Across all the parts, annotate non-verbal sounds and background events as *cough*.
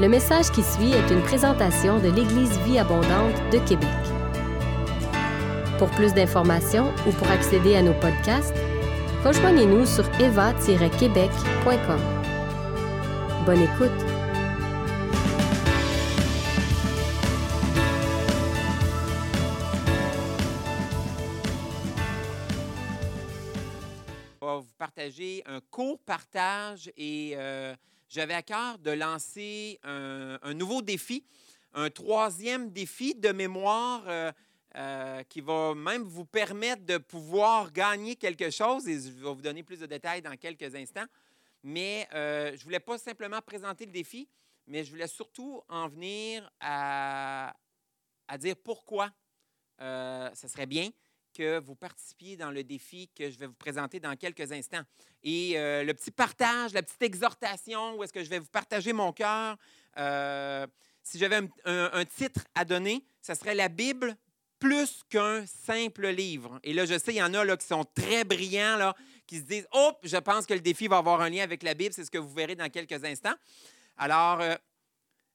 Le message qui suit est une présentation de l'Église Vie Abondante de Québec. Pour plus d'informations ou pour accéder à nos podcasts, rejoignez-nous sur eva-québec.com. Bonne écoute! On va vous partager un court partage et euh, j'avais à cœur de lancer un, nouveau défi, un troisième défi de mémoire euh, euh, qui va même vous permettre de pouvoir gagner quelque chose et je vais vous donner plus de détails dans quelques instants. Mais euh, je ne voulais pas simplement présenter le défi, mais je voulais surtout en venir à, à dire pourquoi ce serait bien que vous participiez dans le défi que je vais vous présenter dans quelques instants. Et euh, le petit partage, la petite exhortation, où est-ce que je vais vous partager mon cœur, euh, si j'avais un, titre à donner, ce serait la Bible plus qu'un simple livre. Et là, je sais, il y en a là, qui sont très brillants, là, qui se disent, oh, je pense que le défi va avoir un lien avec la Bible, c'est ce que vous verrez dans quelques instants. Alors, euh,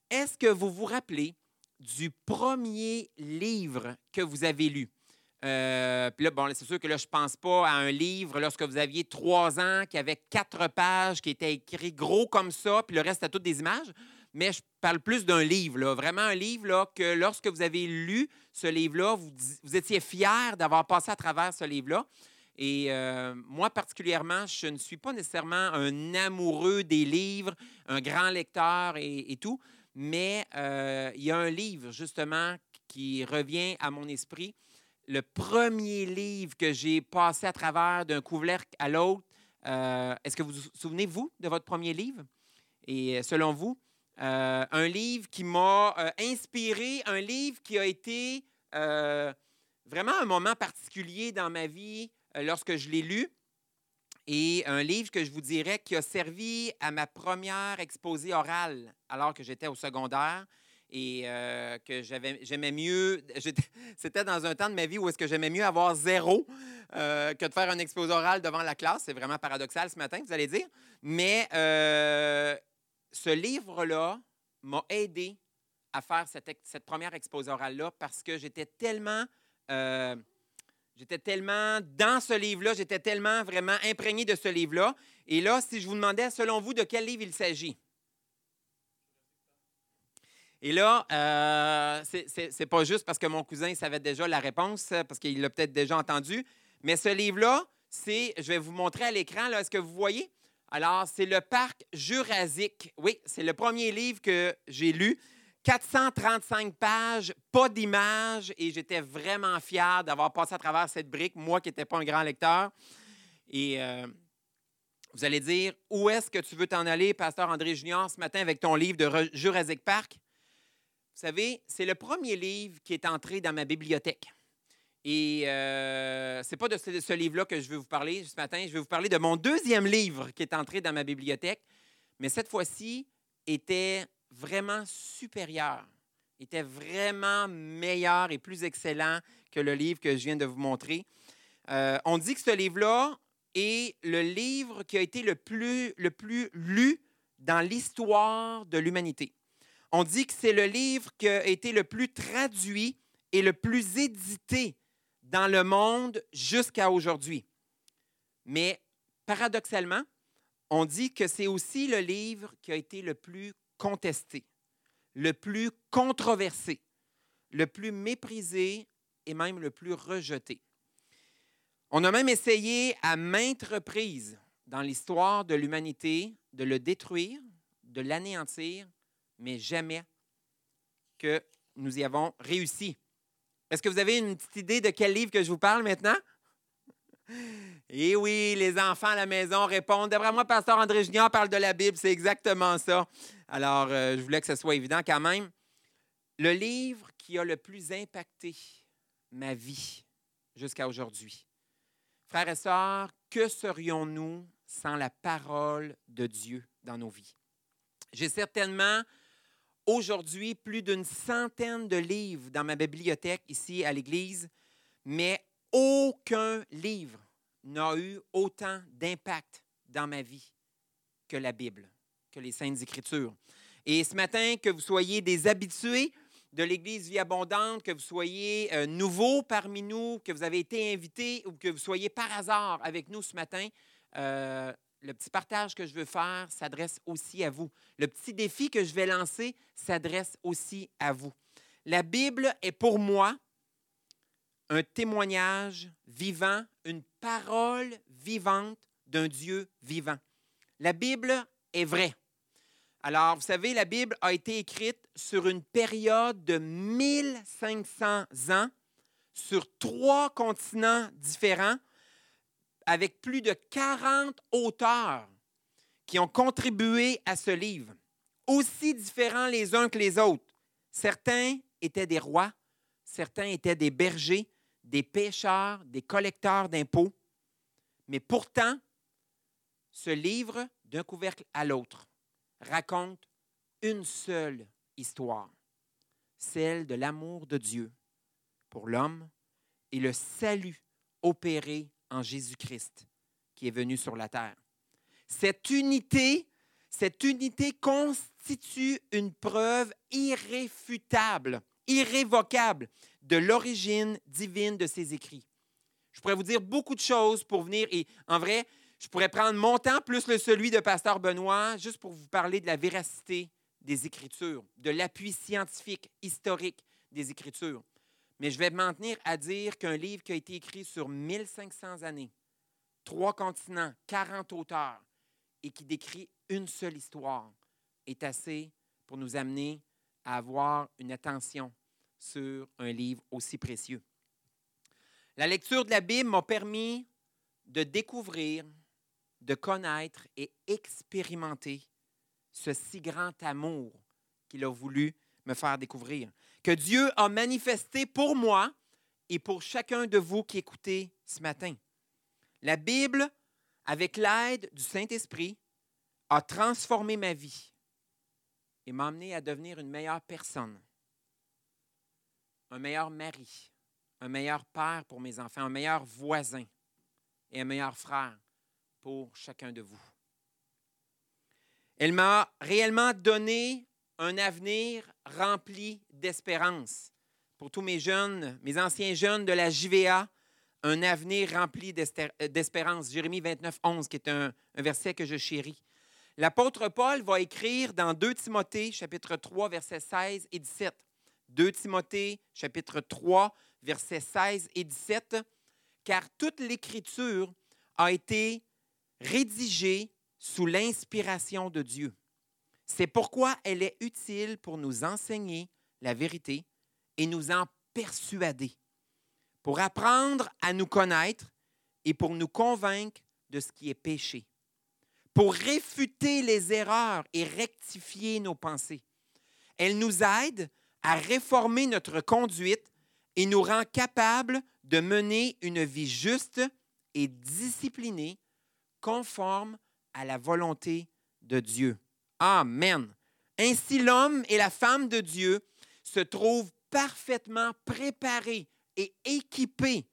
est-ce que vous vous rappelez du premier livre que vous avez lu? Euh, puis là, bon, c'est sûr que là, je pense pas à un livre lorsque vous aviez trois ans, qui avait quatre pages, qui était écrit gros comme ça, puis le reste, c'était toutes des images. Mais je parle plus d'un livre, là, vraiment un livre là, que lorsque vous avez lu ce livre-là, vous, vous étiez fier d'avoir passé à travers ce livre-là. Et euh, moi, particulièrement, je ne suis pas nécessairement un amoureux des livres, un grand lecteur et, et tout, mais euh, il y a un livre, justement, qui revient à mon esprit. Le premier livre que j'ai passé à travers d'un couvercle à l'autre, euh, est-ce que vous vous souvenez, vous, de votre premier livre? Et euh, selon vous, euh, un livre qui m'a inspiré, un livre qui a été vraiment un moment particulier dans ma vie lorsque je l'ai lu. Et un livre que je vous dirais qui a servi à ma première exposé orale alors que j'étais au secondaire et euh, que j'aimais mieux. *laughs* C'était dans un temps de ma vie où est-ce que j'aimais mieux avoir zéro euh, que de faire un exposé oral devant la classe. C'est vraiment paradoxal ce matin, vous allez dire. Mais euh, ce livre-là m'a aidé à faire cette première exposé orale-là parce que j'étais tellement, euh, j'étais tellement dans ce livre-là, j'étais tellement vraiment imprégné de ce livre-là. Et là, si je vous demandais, selon vous, de quel livre il s'agit? Et là, euh, c'est- pas juste parce que mon cousin savait déjà la réponse, euh, parce qu'il l'a peut-être déjà entendu, mais ce livre-là, c'est, je vais vous montrer à l'écran, est-ce que vous voyez? Alors, c'est le parc Jurassique. Oui, c'est le premier livre que j'ai lu. 435 pages, pas d'images, et j'étais vraiment fier d'avoir passé à travers cette brique, moi qui n'étais pas un grand lecteur. Et euh, vous allez dire, où est-ce que tu veux t'en aller, Pasteur André Junior, ce matin avec ton livre de Jurassic Park? Vous savez, c'est le premier livre qui est entré dans ma bibliothèque. Et euh, c'est pas de ce, livre-là que je veux vous parler ce matin. Je vais vous parler de mon deuxième livre qui est entré dans ma bibliothèque, mais cette fois-ci était vraiment supérieur, était vraiment meilleur et plus excellent que le livre que je viens de vous montrer. Euh, on dit que ce livre-là est le livre qui a été le plus lu dans l'histoire de l'humanité. On dit que c'est le livre qui a été le plus traduit et le plus édité dans le monde jusqu'à aujourd'hui. Mais paradoxalement, on dit que c'est aussi le livre qui a été le plus contesté, le plus controversé, le plus méprisé et même le plus rejeté. On a même essayé à maintes reprises dans l'histoire de l'humanité de le détruire, de l'anéantir, mais jamais que nous y avons réussi. Est-ce que vous avez une petite idée de quel livre que je vous parle maintenant? Eh oui, les enfants à la maison répondent. D'après moi, Pasteur André Junior parle de la Bible, c'est exactement ça. Alors, euh, je voulais que ce soit évident quand même. Le livre qui a le plus impacté ma vie jusqu'à aujourd'hui. Frères et sœurs, que serions-nous sans la parole de Dieu dans nos vies? J'ai certainement aujourd'hui plus d'une centaine de livres dans ma bibliothèque ici à l'Église, mais aucun livre n'a eu autant d'impact dans ma vie que la Bible, que les Saintes Écritures. Et ce matin, que vous soyez des habitués de l'Église Vie Abondante, que vous soyez euh, nouveaux parmi nous, que vous avez été invités ou que vous soyez par hasard avec nous ce matin, euh, le petit partage que je veux faire s'adresse aussi à vous. Le petit défi que je vais lancer s'adresse aussi à vous. La Bible est pour moi un témoignage vivant, une parole vivante d'un Dieu vivant. La Bible est vraie. Alors, vous savez, la Bible a été écrite sur une période de 1500 ans, sur trois continents différents, avec plus de 40 auteurs qui ont contribué à ce livre, aussi différents les uns que les autres. Certains étaient des rois, certains étaient des bergers, des pêcheurs, des collecteurs d'impôts. Mais pourtant, ce livre, d'un couvercle à l'autre, raconte une seule histoire, celle de l'amour de Dieu pour l'homme et le salut opéré en Jésus-Christ qui est venu sur la terre. Cette unité, cette unité constitue une preuve irréfutable, irrévocable de l'origine divine de ces écrits. Je pourrais vous dire beaucoup de choses pour venir, et en vrai, je pourrais prendre mon temps plus le celui de Pasteur Benoît, juste pour vous parler de la véracité des Écritures, de l'appui scientifique, historique des Écritures. Mais je vais m'en tenir à dire qu'un livre qui a été écrit sur 1500 années, trois continents, 40 auteurs, et qui décrit une seule histoire, est assez pour nous amener à avoir une attention sur un livre aussi précieux. La lecture de la Bible m'a permis de découvrir de connaître et expérimenter ce si grand amour qu'il a voulu me faire découvrir, que Dieu a manifesté pour moi et pour chacun de vous qui écoutez ce matin. La Bible, avec l'aide du Saint-Esprit, a transformé ma vie et m'a amené à devenir une meilleure personne, un meilleur mari, un meilleur père pour mes enfants, un meilleur voisin et un meilleur frère pour chacun de vous. Elle m'a réellement donné un avenir rempli d'espérance. Pour tous mes jeunes, mes anciens jeunes de la JVA, un avenir rempli d'espérance. Jérémie 29, 11, qui est un, un verset que je chéris. L'apôtre Paul va écrire dans 2 Timothée, chapitre 3, versets 16 et 17. 2 Timothée, chapitre 3, versets 16 et 17. Car toute l'Écriture a été rédigée sous l'inspiration de Dieu. C'est pourquoi elle est utile pour nous enseigner la vérité et nous en persuader, pour apprendre à nous connaître et pour nous convaincre de ce qui est péché, pour réfuter les erreurs et rectifier nos pensées. Elle nous aide à réformer notre conduite et nous rend capables de mener une vie juste et disciplinée conforme à la volonté de Dieu. Amen. Ainsi, l'homme et la femme de Dieu se trouvent parfaitement préparés et équipés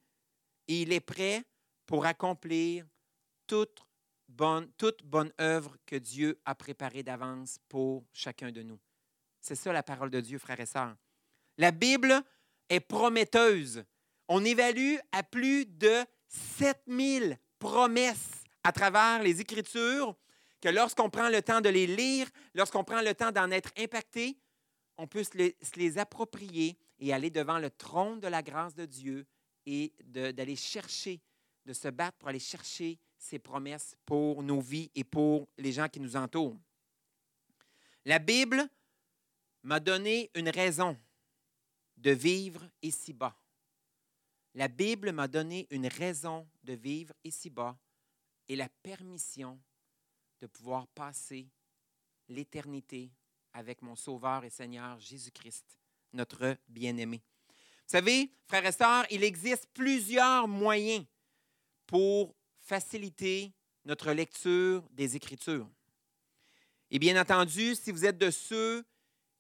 et il est prêt pour accomplir toute bonne, œuvre que Dieu a préparée d'avance pour chacun de nous. C'est ça la parole de Dieu, frères et sœurs. La Bible est prometteuse. On évalue à plus de 7000 promesses à travers les Écritures que lorsqu'on prend le temps de les lire, lorsqu'on prend le temps d'en être impacté, on peut se les, approprier et aller devant le trône de la grâce de Dieu et d'aller chercher, de se battre pour aller chercher ses promesses pour nos vies et pour les gens qui nous entourent. La Bible m'a donné une raison de vivre ici-bas. La Bible m'a donné une raison de vivre ici-bas et la permission de pouvoir passer l'éternité avec mon Sauveur et Seigneur Jésus-Christ, notre bien-aimé. Vous savez, frères et sœurs, il existe plusieurs moyens pour faciliter notre lecture des Écritures. Et bien entendu, si vous êtes de ceux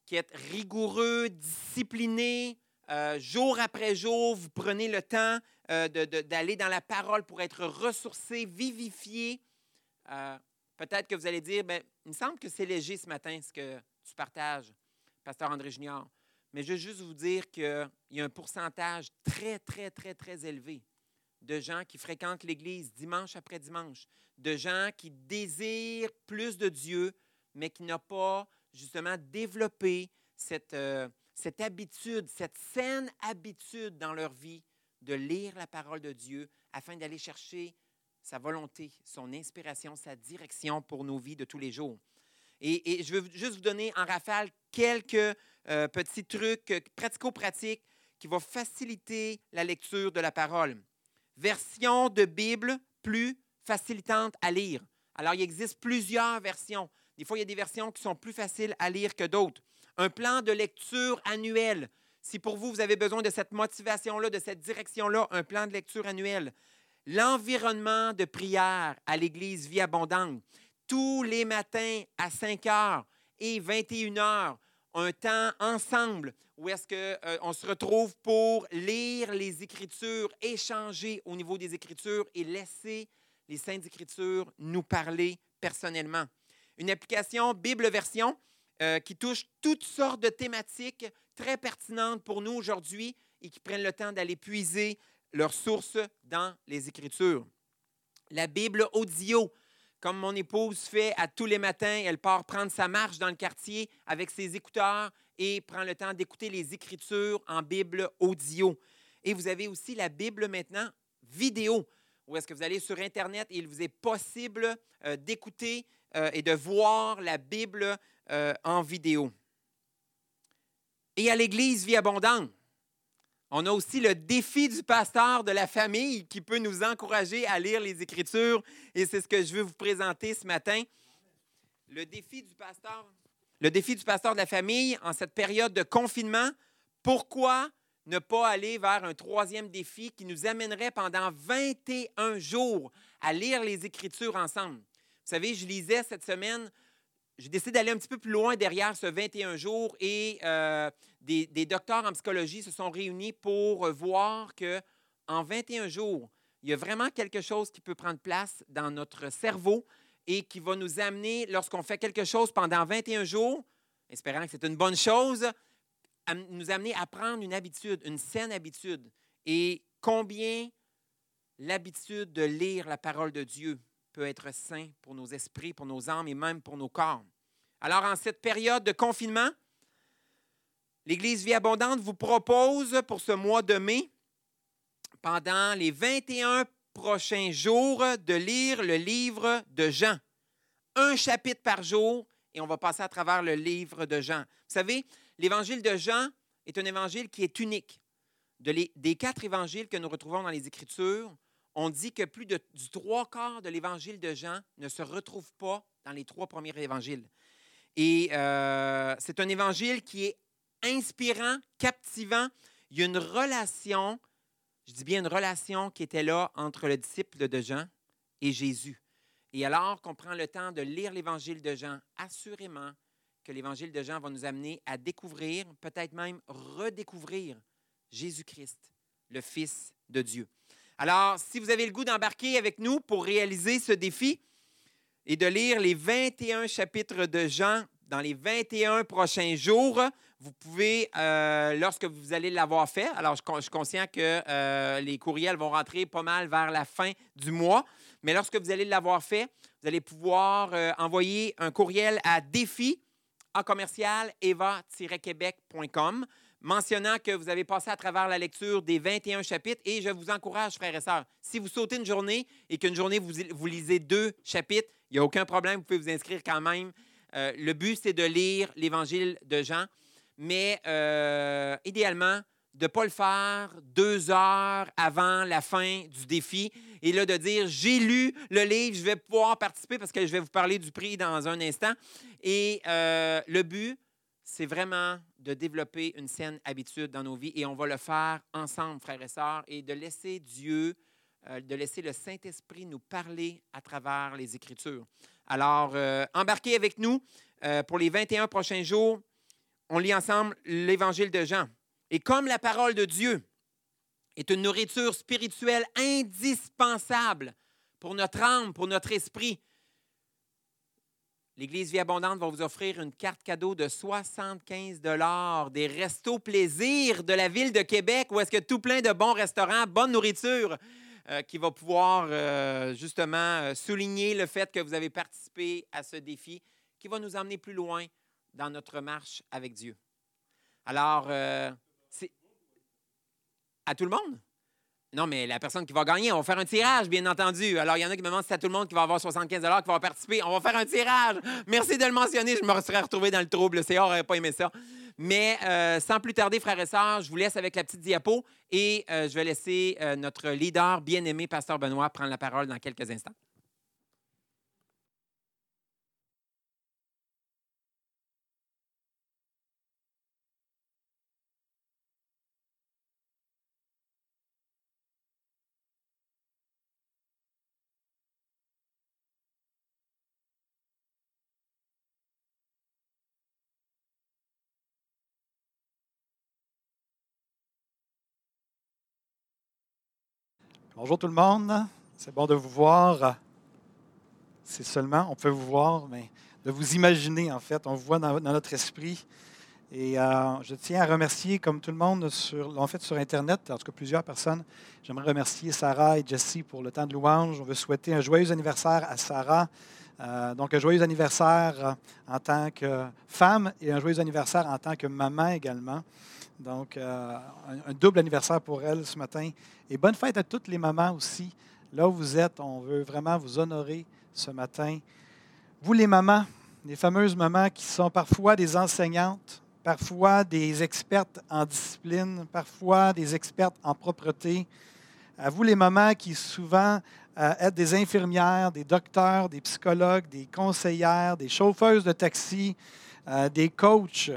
qui êtes rigoureux, disciplinés, euh, jour après jour, vous prenez le temps euh, d'aller dans la parole pour être ressourcé, vivifié. Euh, peut-être que vous allez dire, ben, il me semble que c'est léger ce matin ce que du partage, pasteur André Junior. Mais je veux juste vous dire qu'il y a un pourcentage très, très, très, très élevé de gens qui fréquentent l'Église dimanche après dimanche, de gens qui désirent plus de Dieu, mais qui n'ont pas justement développé cette, euh, cette habitude, cette saine habitude dans leur vie de lire la parole de Dieu afin d'aller chercher sa volonté, son inspiration, sa direction pour nos vies de tous les jours. Et, je veux juste vous donner en rafale quelques euh, petits trucs pratico-pratiques qui vont faciliter la lecture de la parole. Version de Bible plus facilitante à lire. Alors, il existe plusieurs versions. Des fois, il y a des versions qui sont plus faciles à lire que d'autres. Un plan de lecture annuel. Si pour vous, vous avez besoin de cette motivation-là, de cette direction-là, un plan de lecture annuel. L'environnement de prière à l'Église Vie Abondante. Tous les matins à 5 heures et 21 heures, un temps ensemble où est-ce qu'on euh, se retrouve pour lire les Écritures, échanger au niveau des Écritures et laisser les Saintes Écritures nous parler personnellement. Une application Bible Version euh, qui touche toutes sortes de thématiques très pertinentes pour nous aujourd'hui et qui prennent le temps d'aller puiser leurs sources dans les Écritures. La Bible audio, comme mon épouse fait à tous les matins, elle part prendre sa marche dans le quartier avec ses écouteurs et prend le temps d'écouter les Écritures en Bible audio. Et vous avez aussi la Bible maintenant vidéo, où est-ce que vous allez sur Internet et il vous est possible euh, d'écouter euh, et de voir la Bible euh, en vidéo. Et à l'Église Vie Abondante, on a aussi le défi du pasteur de la famille qui peut nous encourager à lire les Écritures. Et c'est ce que je veux vous présenter ce matin. Le défi du pasteur, le défi du pasteur de la famille en cette période de confinement. Pourquoi ne pas aller vers un troisième défi qui nous amènerait pendant 21 jours à lire les Écritures ensemble? Vous savez, je lisais cette semaine j'ai décidé d'aller un petit peu plus loin derrière ce 21 jours et euh, des, docteurs en psychologie se sont réunis pour voir que en 21 jours, il y a vraiment quelque chose qui peut prendre place dans notre cerveau et qui va nous amener, lorsqu'on fait quelque chose pendant 21 jours, espérant que c'est une bonne chose, à nous amener à prendre une habitude, une saine habitude. Et combien l'habitude de lire la parole de Dieu être sain pour nos esprits, pour nos âmes et même pour nos corps. Alors, en cette période de confinement, l'Église Vie Abondante vous propose pour ce mois de mai, pendant les 21 prochains jours, de lire le livre de Jean. Un chapitre par jour, et on va passer à travers le livre de Jean. Vous savez, l'évangile de Jean est un évangile qui est unique. des quatre évangiles que nous retrouvons dans les Écritures, on dit que plus de, du trois quarts de l'évangile de Jean ne se retrouve pas dans les trois premiers évangiles. Et euh, c'est un évangile qui est inspirant, captivant. Il y a une relation, je dis bien une relation qui était là entre le disciple de Jean et Jésus. Et alors qu'on prend le temps de lire l'évangile de Jean, assurément que l'évangile de Jean va nous amener à découvrir, peut-être même redécouvrir Jésus-Christ, le Fils de Dieu. Alors, si vous avez le goût d'embarquer avec nous pour réaliser ce défi et de lire les 21 chapitres de Jean dans les 21 prochains jours, vous pouvez, euh, lorsque vous allez l'avoir fait, alors je, suis conscient que euh, les courriels vont rentrer pas mal vers la fin du mois, mais lorsque vous allez l'avoir fait, vous allez pouvoir euh, envoyer un courriel à défi en commercial eva-québec.com mentionnant que vous avez passé à travers la lecture des 21 chapitres et je vous encourage, frères et sœurs, si vous sautez une journée et qu'une journée, vous, vous, lisez deux chapitres, il n'y a aucun problème, vous pouvez vous inscrire quand même. Euh, le but, c'est de lire l'Évangile de Jean, mais euh, idéalement, de ne pas le faire deux heures avant la fin du défi et là de dire j'ai lu le livre, je vais pouvoir participer parce que je vais vous parler du prix dans un instant. Et euh, le but, c'est vraiment de développer une saine habitude dans nos vies et on va le faire ensemble, frères et sœurs, et de laisser Dieu, euh, de laisser le Saint-Esprit nous parler à travers les Écritures. Alors, euh, embarquez avec nous euh, pour les 21 prochains jours. On lit ensemble l'Évangile de Jean. Et comme la parole de Dieu est une nourriture spirituelle indispensable pour notre âme, pour notre esprit, L'Église Vie Abondante va vous offrir une carte cadeau de 75 des restos plaisir de la ville de Québec, où est-ce que tout plein de bons restaurants, bonne nourriture, euh, qui va pouvoir euh, justement euh, souligner le fait que vous avez participé à ce défi, qui va nous emmener plus loin dans notre marche avec Dieu. Alors, à tout le monde? Non, mais la personne qui va gagner, on va faire un tirage, bien entendu. Alors, il y en a qui me demandent si c'est à tout le monde qui va avoir 75 qui va participer. On va faire un tirage. Merci de le mentionner. Je me serais retrouvé dans le trouble. Le CA n'aurait pas aimé ça. Mais euh, sans plus tarder, frères et sœurs, je vous laisse avec la petite diapo et euh, je vais laisser euh, notre leader bien-aimé, Pasteur Benoît, prendre la parole dans quelques instants. Bonjour tout le monde. C'est bon de vous voir. C'est seulement, on peut vous voir, mais de vous imaginer, en fait. On vous voit dans, notre esprit. Et euh, je tiens à remercier, comme tout le monde sur, en fait sur Internet, en tout cas plusieurs personnes, j'aimerais remercier Sarah et Jessie pour le temps de louange. On veut souhaiter un joyeux anniversaire à Sarah. Euh, donc, un joyeux anniversaire en tant que femme et un joyeux anniversaire en tant que maman également. Donc, euh, un, double anniversaire pour elle ce matin. Et bonne fête à toutes les mamans aussi. Là où vous êtes, on veut vraiment vous honorer ce matin. Vous, les mamans, les fameuses mamans qui sont parfois des enseignantes, parfois des expertes en discipline, parfois des expertes en propreté. À vous, les mamans qui souvent euh, êtes des infirmières, des docteurs, des psychologues, des conseillères, des chauffeuses de taxi, euh, des coachs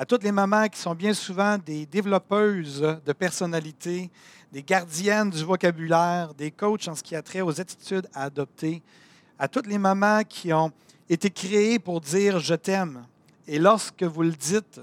à toutes les mamans qui sont bien souvent des développeuses de personnalité, des gardiennes du vocabulaire, des coachs en ce qui a trait aux attitudes à adopter, à toutes les mamans qui ont été créées pour dire je t'aime. Et lorsque vous le dites,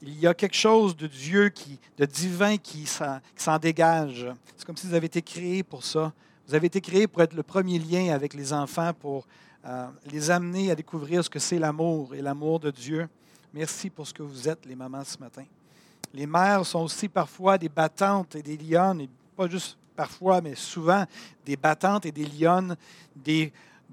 il y a quelque chose de Dieu, qui, de divin qui s'en dégage. C'est comme si vous avez été créés pour ça. Vous avez été créés pour être le premier lien avec les enfants, pour euh, les amener à découvrir ce que c'est l'amour et l'amour de Dieu. Merci pour ce que vous êtes, les mamans, ce matin. Les mères sont aussi parfois des battantes et des lionnes, et pas juste parfois, mais souvent des battantes et des lionnes, des,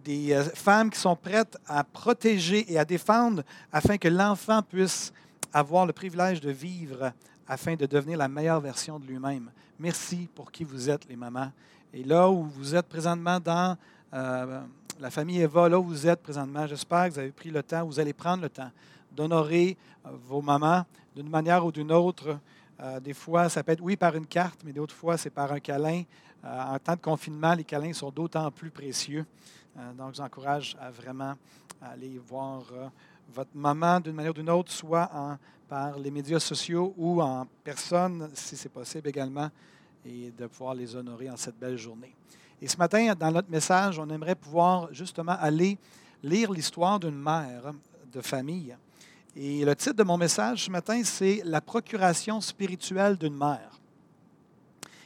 euh, femmes qui sont prêtes à protéger et à défendre afin que l'enfant puisse avoir le privilège de vivre afin de devenir la meilleure version de lui-même. Merci pour qui vous êtes, les mamans. Et là où vous êtes présentement dans euh, la famille Eva, là où vous êtes présentement, j'espère que vous avez pris le temps, vous allez prendre le temps d'honorer euh, vos mamans d'une manière ou d'une autre. Euh, des fois, ça peut être, oui, par une carte, mais d'autres fois, c'est par un câlin. Euh, en temps de confinement, les câlins sont d'autant plus précieux. donc, je vous encourage à vraiment aller voir votre maman d'une manière ou d'une autre, soit par les médias sociaux ou en personne, si c'est possible également, et de pouvoir les honorer en cette belle journée. Et ce matin, dans notre message, on aimerait pouvoir justement aller lire l'histoire d'une mère de famille et le titre de mon message ce matin, c'est La procuration spirituelle d'une mère.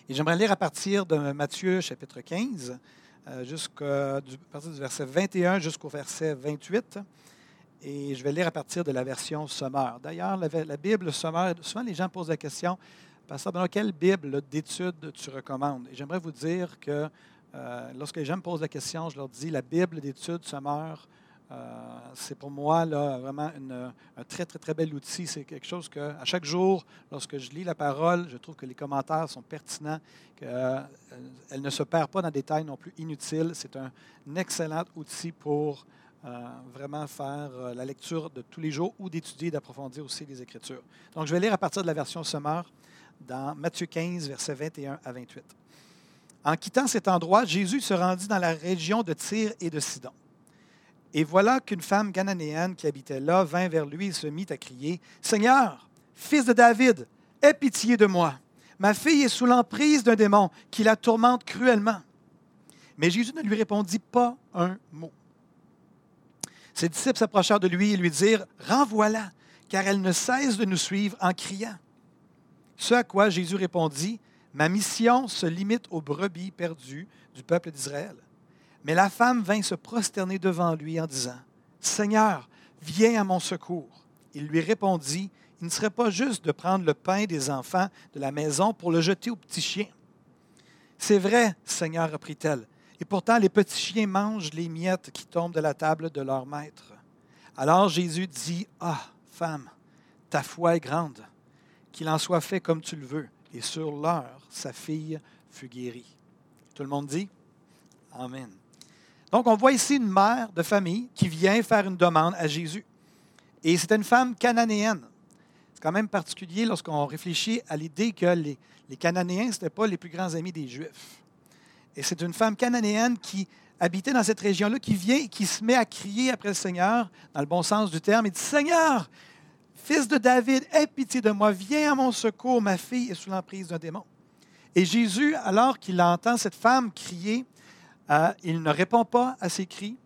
Et j'aimerais lire à partir de Matthieu chapitre 15, euh, à partir du verset 21 jusqu'au verset 28. Et je vais lire à partir de la version sommaire. D'ailleurs, la, Bible sommaire, souvent les gens posent la question, Pasteur dans quelle Bible d'étude tu recommandes? Et j'aimerais vous dire que euh, lorsque les gens me posent la question, je leur dis la Bible d'étude sommaire euh, c'est pour moi là, vraiment un très, très, très bel outil. C'est quelque chose que, à chaque jour, lorsque je lis la parole, je trouve que les commentaires sont pertinents, qu'elle euh, ne se perd pas dans des détails non plus inutiles. C'est un, excellent outil pour euh, vraiment faire la lecture de tous les jours ou d'étudier, d'approfondir aussi les Écritures. Donc, je vais lire à partir de la version sommaire dans Matthieu 15, versets 21 à 28. En quittant cet endroit, Jésus se rendit dans la région de Tyr et de Sidon. Et voilà qu'une femme cananéenne qui habitait là vint vers lui et se mit à crier, Seigneur, fils de David, aie pitié de moi. Ma fille est sous l'emprise d'un démon qui la tourmente cruellement. Mais Jésus ne lui répondit pas un mot. Ses disciples s'approchèrent de lui et lui dirent, Renvoie-la, car elle ne cesse de nous suivre en criant. Ce à quoi Jésus répondit, Ma mission se limite aux brebis perdues du peuple d'Israël. Mais la femme vint se prosterner devant lui en disant, Seigneur, viens à mon secours. Il lui répondit, Il ne serait pas juste de prendre le pain des enfants de la maison pour le jeter aux petits chiens. C'est vrai, Seigneur, reprit-elle, et pourtant les petits chiens mangent les miettes qui tombent de la table de leur maître. Alors Jésus dit, Ah, femme, ta foi est grande, qu'il en soit fait comme tu le veux. Et sur l'heure, sa fille fut guérie. Tout le monde dit Amen. Donc, on voit ici une mère de famille qui vient faire une demande à Jésus. Et c'était une femme cananéenne. C'est quand même particulier lorsqu'on réfléchit à l'idée que les, Cananéens, ce n'étaient pas les plus grands amis des Juifs. Et c'est une femme cananéenne qui habitait dans cette région-là, qui vient et qui se met à crier après le Seigneur, dans le bon sens du terme, et dit Seigneur, fils de David, aie pitié de moi, viens à mon secours, ma fille est sous l'emprise d'un démon. Et Jésus, alors qu'il entend cette femme crier, il ne répond pas à ses cris.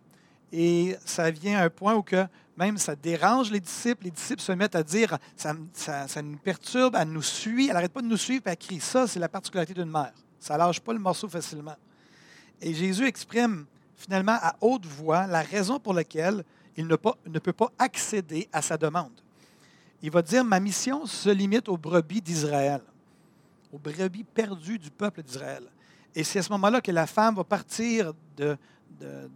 Et ça vient à un point où que même ça dérange les disciples. Les disciples se mettent à dire ça, ça, nous perturbe, elle nous suit, elle n'arrête pas de nous suivre, et elle crie. Ça, c'est la particularité d'une mère. Ça ne lâche pas le morceau facilement. Et Jésus exprime finalement à haute voix la raison pour laquelle il ne, ne peut pas accéder à sa demande. Il va dire Ma mission se limite aux brebis d'Israël, aux brebis perdues du peuple d'Israël. Et c'est à ce moment-là que la femme va partir de,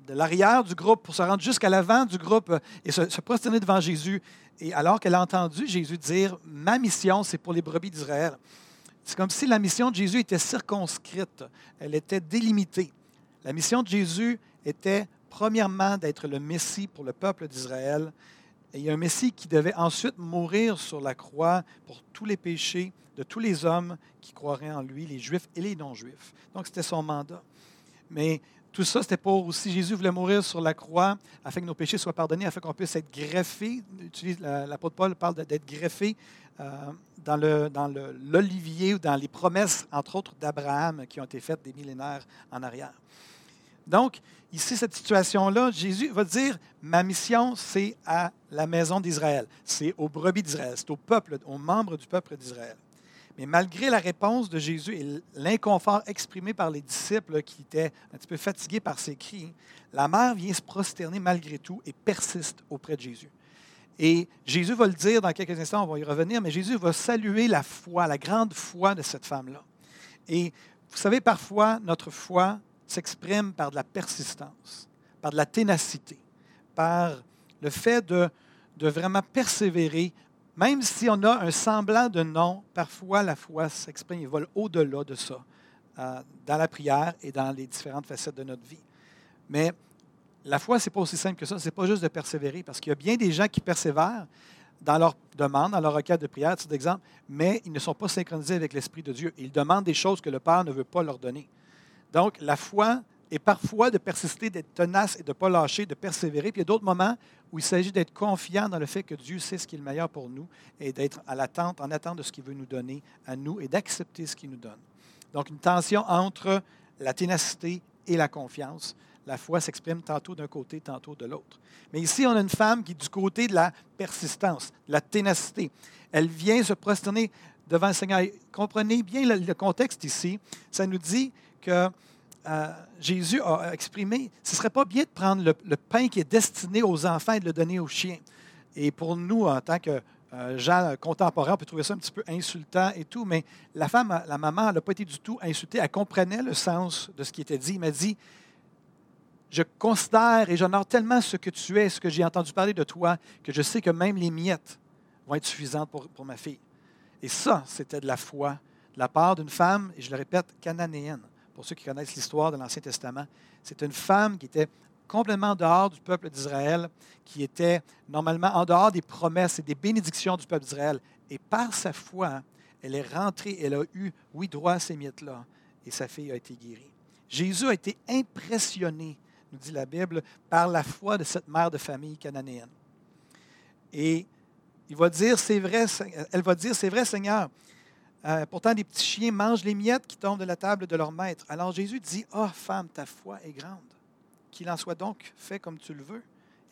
l'arrière du groupe pour se rendre jusqu'à l'avant du groupe et se, se, prosterner devant Jésus. Et alors qu'elle a entendu Jésus dire Ma mission, c'est pour les brebis d'Israël. C'est comme si la mission de Jésus était circonscrite, elle était délimitée. La mission de Jésus était premièrement d'être le Messie pour le peuple d'Israël. Et il y a un Messie qui devait ensuite mourir sur la croix pour tous les péchés de tous les hommes qui croiraient en lui, les juifs et les non-juifs. Donc c'était son mandat. Mais tout ça, c'était pour aussi Jésus voulait mourir sur la croix afin que nos péchés soient pardonnés, afin qu'on puisse être greffé. L'apôtre Paul parle d'être greffé euh, dans, dans l'olivier ou dans les promesses, entre autres, d'Abraham qui ont été faites des millénaires en arrière. Donc, ici, cette situation-là, Jésus va dire, ma mission, c'est à la maison d'Israël, c'est aux brebis d'Israël, c'est au peuple, aux membres du peuple d'Israël. Mais malgré la réponse de Jésus et l'inconfort exprimé par les disciples qui étaient un petit peu fatigués par ses cris, la mère vient se prosterner malgré tout et persiste auprès de Jésus. Et Jésus va le dire dans quelques instants, on va y revenir, mais Jésus va saluer la foi, la grande foi de cette femme-là. Et vous savez, parfois, notre foi s'exprime par de la persistance, par de la ténacité, par le fait de, de vraiment persévérer, même si on a un semblant de non, parfois la foi s'exprime et vole au-delà de ça, euh, dans la prière et dans les différentes facettes de notre vie. Mais la foi, ce n'est pas aussi simple que ça. Ce n'est pas juste de persévérer, parce qu'il y a bien des gens qui persévèrent dans leur demande, dans leur requête de prière, titre d'exemple, mais ils ne sont pas synchronisés avec l'Esprit de Dieu. Ils demandent des choses que le Père ne veut pas leur donner. Donc, la foi est parfois de persister, d'être tenace et de ne pas lâcher, de persévérer. Puis il y a d'autres moments où il s'agit d'être confiant dans le fait que Dieu sait ce qui est le meilleur pour nous et d'être à l'attente, en attente de ce qu'il veut nous donner à nous et d'accepter ce qu'il nous donne. Donc, une tension entre la ténacité et la confiance. La foi s'exprime tantôt d'un côté, tantôt de l'autre. Mais ici, on a une femme qui est du côté de la persistance, de la ténacité. Elle vient se prosterner devant le Seigneur. Comprenez bien le, contexte ici. Ça nous dit que Jésus a exprimé, ce ne serait pas bien de prendre le, pain qui est destiné aux enfants et de le donner aux chiens. Et pour nous, en tant que euh, gens contemporains, on peut trouver ça un petit peu insultant et tout, mais la femme, la maman, elle n'a pas été du tout insultée. Elle comprenait le sens de ce qui était dit. Il m'a dit, je considère et j'honore tellement ce que tu es, ce que j'ai entendu parler de toi, que je sais que même les miettes vont être suffisantes pour, pour ma fille. Et ça, c'était de la foi de la part d'une femme, et je le répète, cananéenne pour ceux qui connaissent l'histoire de l'Ancien Testament. C'est une femme qui était complètement en dehors du peuple d'Israël, qui était normalement en dehors des promesses et des bénédictions du peuple d'Israël. Et par sa foi, elle est rentrée, elle a eu, oui, droit à ces miettes-là, et sa fille a été guérie. Jésus a été impressionné, nous dit la Bible, par la foi de cette mère de famille cananéenne. Et il va dire, c'est vrai, elle va dire, c'est vrai, Seigneur, euh, pourtant, des petits chiens mangent les miettes qui tombent de la table de leur maître. Alors Jésus dit, Ah, oh, femme, ta foi est grande. Qu'il en soit donc fait comme tu le veux.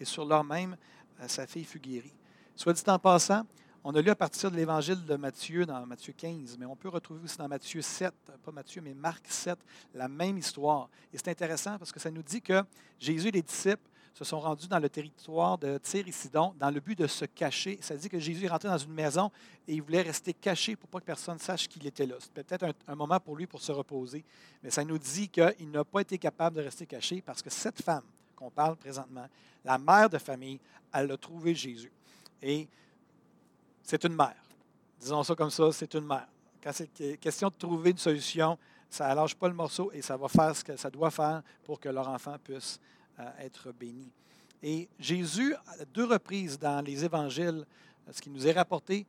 Et sur l'heure même, euh, sa fille fut guérie. Soit dit en passant, on a lu à partir de l'évangile de Matthieu dans Matthieu 15, mais on peut retrouver aussi dans Matthieu 7, pas Matthieu, mais Marc 7, la même histoire. Et c'est intéressant parce que ça nous dit que Jésus et les disciples se sont rendus dans le territoire de Tyr dans le but de se cacher. Ça dit que Jésus est rentré dans une maison et il voulait rester caché pour pas que personne sache qu'il était là. C'était peut-être un, moment pour lui pour se reposer, mais ça nous dit qu'il n'a pas été capable de rester caché parce que cette femme qu'on parle présentement, la mère de famille, elle a trouvé Jésus. Et c'est une mère. Disons ça comme ça, c'est une mère. Quand c'est question de trouver une solution, ça lâche pas le morceau et ça va faire ce que ça doit faire pour que leur enfant puisse euh, être béni. Et Jésus, à deux reprises dans les évangiles, ce qui nous est rapporté,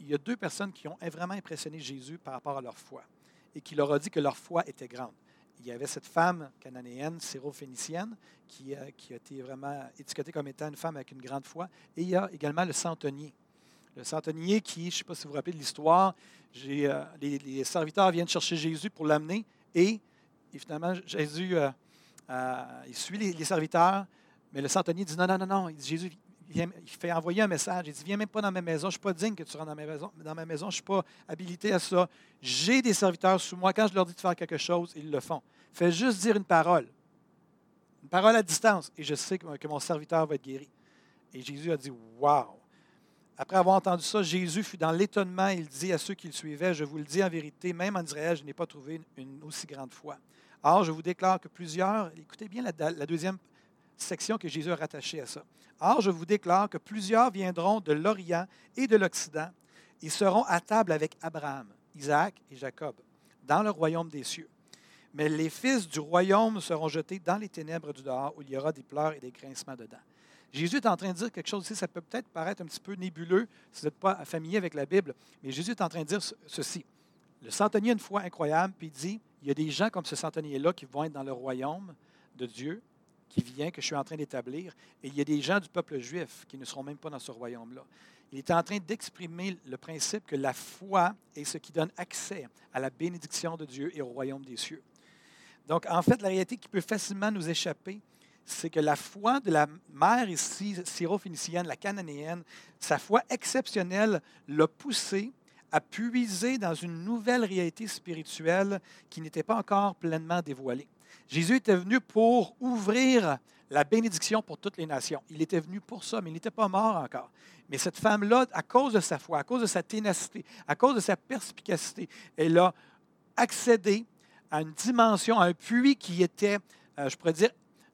il y a deux personnes qui ont vraiment impressionné Jésus par rapport à leur foi et qui leur a dit que leur foi était grande. Il y avait cette femme cananéenne, syrophénicienne, qui, euh, qui a été vraiment étiquetée comme étant une femme avec une grande foi. Et il y a également le centenier. Le centenier qui, je ne sais pas si vous vous rappelez de l'histoire, euh, les, serviteurs viennent chercher Jésus pour l'amener et, finalement, Jésus, euh, il suit les, serviteurs, mais le centenier dit non, non, non, non. Il dit, Jésus, il fait envoyer un message. Il dit Viens même pas dans ma maison, je ne suis pas digne que tu rentres dans ma maison, dans ma maison je ne suis pas habilité à ça. J'ai des serviteurs sous moi. Quand je leur dis de faire quelque chose, ils le font. Fais juste dire une parole. Une parole à distance, et je sais que, que mon serviteur va être guéri. Et Jésus a dit Waouh après avoir entendu ça, Jésus fut dans l'étonnement. Il dit à ceux qui le suivaient, Je vous le dis en vérité, même en Israël, je n'ai pas trouvé une, aussi grande foi. Or, je vous déclare que plusieurs, écoutez bien la, deuxième section que Jésus a rattachée à ça. Or, je vous déclare que plusieurs viendront de l'Orient et de l'Occident et seront à table avec Abraham, Isaac et Jacob dans le royaume des cieux. Mais les fils du royaume seront jetés dans les ténèbres du dehors où il y aura des pleurs et des grincements dedans. Jésus est en train de dire quelque chose ici, ça peut peut-être paraître un petit peu nébuleux si vous n'êtes pas familier avec la Bible, mais Jésus est en train de dire ceci. Le centenier une foi incroyable, puis il dit, il y a des gens comme ce centenier-là qui vont être dans le royaume de Dieu, qui vient, que je suis en train d'établir, et il y a des gens du peuple juif qui ne seront même pas dans ce royaume-là. Il est en train d'exprimer le principe que la foi est ce qui donne accès à la bénédiction de Dieu et au royaume des cieux. Donc, en fait, la réalité qui peut facilement nous échapper, c'est que la foi de la mère ici, syrophénicienne, la cananéenne, sa foi exceptionnelle l'a poussé à puiser dans une nouvelle réalité spirituelle qui n'était pas encore pleinement dévoilée. Jésus était venu pour ouvrir la bénédiction pour toutes les nations. Il était venu pour ça, mais il n'était pas mort encore. Mais cette femme-là, à cause de sa foi, à cause de sa ténacité, à cause de sa perspicacité, elle a accédé à une dimension, à un puits qui était, euh, je pourrais dire,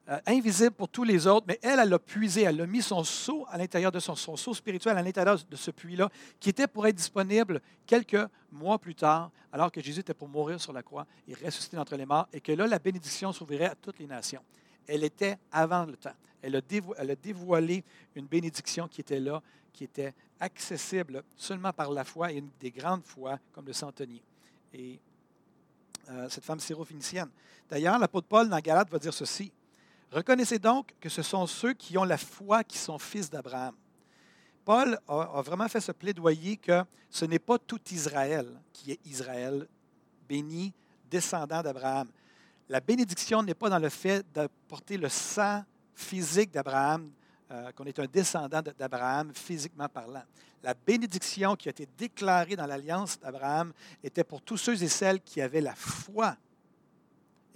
euh, invisible pour tous les autres, mais elle, elle l'a puisé, elle a mis son seau à l'intérieur de son, son seau spirituel, à l'intérieur de ce puits-là, qui était pour être disponible quelques mois plus tard, alors que Jésus était pour mourir sur la croix et ressusciter d'entre les morts, et que là, la bénédiction s'ouvrirait à toutes les nations. Elle était avant le temps. Elle a, dévoilé une bénédiction qui était là, qui était accessible seulement par la foi et une des grandes foi, comme le centenier. Et euh, cette femme syrophénicienne. D'ailleurs, l'apôtre Paul dans Galate va dire ceci Reconnaissez donc que ce sont ceux qui ont la foi qui sont fils d'Abraham. Paul a, vraiment fait ce plaidoyer que ce n'est pas tout Israël qui est Israël, béni, descendant d'Abraham. La bénédiction n'est pas dans le fait de porter le sang physique d'Abraham, euh, qu'on est un descendant d'Abraham physiquement parlant. La bénédiction qui a été déclarée dans l'alliance d'Abraham était pour tous ceux et celles qui avaient la foi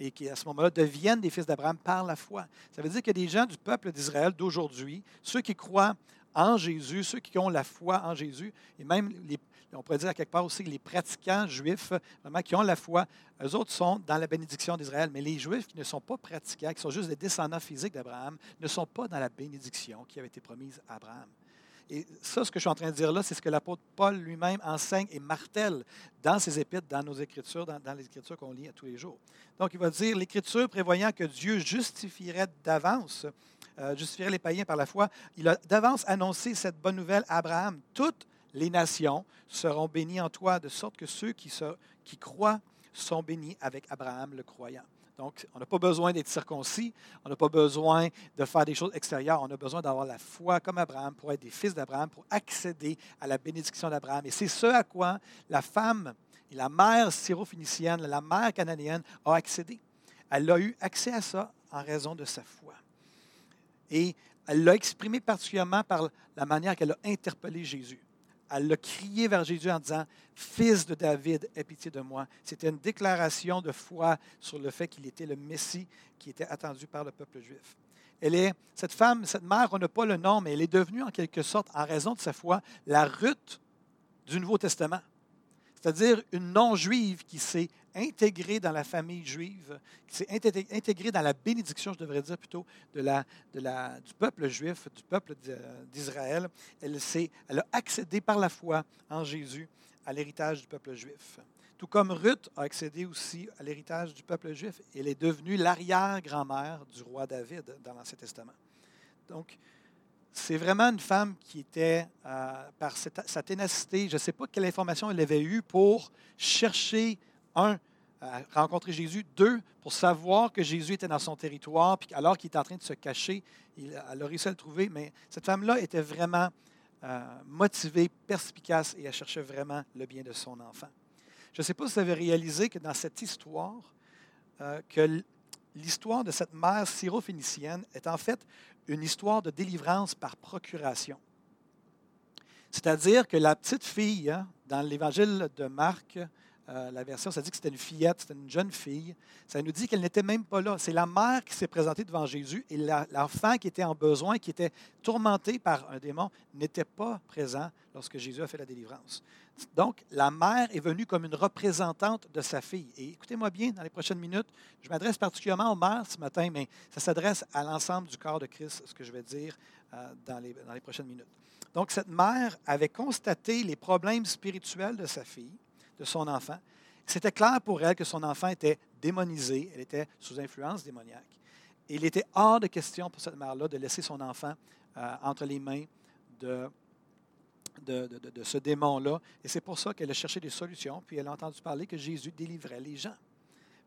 et qui, à ce moment-là, deviennent des fils d'Abraham par la foi. Ça veut dire a des gens du peuple d'Israël d'aujourd'hui, ceux qui croient en Jésus, ceux qui ont la foi en Jésus, et même, on pourrait dire à quelque part aussi les pratiquants juifs, vraiment, qui ont la foi, eux autres sont dans la bénédiction d'Israël. Mais les juifs qui ne sont pas pratiquants, qui sont juste des descendants physiques d'Abraham, ne sont pas dans la bénédiction qui avait été promise à Abraham. Et ça, ce que je suis en train de dire là, c'est ce que l'apôtre Paul lui-même enseigne et martèle dans ses épîtres, dans nos Écritures, dans, les Écritures qu'on lit tous les jours. Donc, il va dire l'Écriture prévoyant que Dieu justifierait d'avance, euh, justifierait les païens par la foi, il a d'avance annoncé cette bonne nouvelle à Abraham. Toutes les nations seront bénies en toi, de sorte que ceux qui croient sont bénis avec Abraham le croyant. Donc, on n'a pas besoin d'être circoncis, on n'a pas besoin de faire des choses extérieures, on a besoin d'avoir la foi comme Abraham pour être des fils d'Abraham, pour accéder à la bénédiction d'Abraham. Et c'est ce à quoi la femme la mère syrophénicienne, la mère cananéenne, a accédé. Elle a eu accès à ça en raison de sa foi. Et elle l'a exprimé particulièrement par la manière qu'elle a interpellé Jésus elle a crié vers Jésus en disant Fils de David, aie pitié de moi. C'était une déclaration de foi sur le fait qu'il était le Messie qui était attendu par le peuple juif. elle est, cette femme, cette mère, on n'a pas le nom, mais elle est devenue en quelque sorte, en raison de sa foi, la Ruth du Nouveau Testament. C'est-à-dire une non-juive qui s'est intégrée dans la famille juive, qui s'est intégrée dans la bénédiction, je devrais dire plutôt, de la, de la, du peuple juif, du peuple d'Israël. Elle, elle a accédé par la foi en Jésus à l'héritage du peuple juif. Tout comme Ruth a accédé aussi à l'héritage du peuple juif, elle est devenue l'arrière-grand-mère du roi David dans l'Ancien Testament. Donc, c'est vraiment une femme qui était, euh, par sa ténacité, je ne sais pas quelle information elle avait eue pour chercher, un, rencontrer Jésus, deux, pour savoir que Jésus était dans son territoire, puis alors qu'il était en train de se cacher, il, elle a réussi à le trouver, mais cette femme-là était vraiment euh, motivée, perspicace, et elle cherchait vraiment le bien de son enfant. Je ne sais pas si vous avez réalisé que dans cette histoire, euh, que l'histoire de cette mère syro-phénicienne est en fait une histoire de délivrance par procuration. C'est-à-dire que la petite fille, hein, dans l'évangile de Marc, euh, la version, ça dit que c'était une fillette, c'était une jeune fille. Ça nous dit qu'elle n'était même pas là. C'est la mère qui s'est présentée devant Jésus et l'enfant qui était en besoin, qui était tourmenté par un démon, n'était pas présent lorsque Jésus a fait la délivrance. Donc, la mère est venue comme une représentante de sa fille. Et écoutez-moi bien, dans les prochaines minutes, je m'adresse particulièrement aux mères ce matin, mais ça s'adresse à l'ensemble du corps de Christ, ce que je vais dire euh, dans, les, dans les prochaines minutes. Donc, cette mère avait constaté les problèmes spirituels de sa fille de son enfant. C'était clair pour elle que son enfant était démonisé, elle était sous influence démoniaque. Et il était hors de question pour cette mère-là de laisser son enfant euh, entre les mains de, de, de ce démon-là. Et c'est pour ça qu'elle a cherché des solutions, puis elle a entendu parler que Jésus délivrait les gens.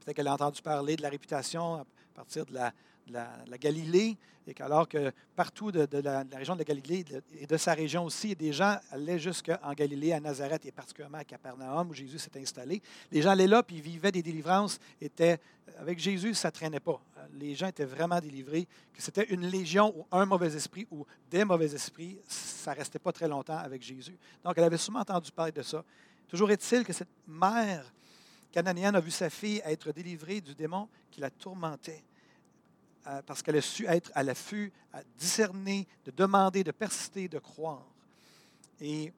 Peut-être qu'elle a entendu parler de la réputation à partir de la, Galilée, et qu'alors que partout de, la, région de la Galilée et de sa région aussi, des gens allaient jusqu'en Galilée, à Nazareth et particulièrement à Capernaum, où Jésus s'est installé. Les gens allaient là, puis vivaient des délivrances. Étaient, avec Jésus, ça ne traînait pas. Les gens étaient vraiment délivrés. Que c'était une légion ou un mauvais esprit ou des mauvais esprits, ça ne restait pas très longtemps avec Jésus. Donc, elle avait souvent entendu parler de ça. Toujours est-il que cette mère cananéenne a vu sa fille être délivrée du démon qui la tourmentait parce qu'elle a su être à l'affût, à discerner, de demander, de persister, de croire. Et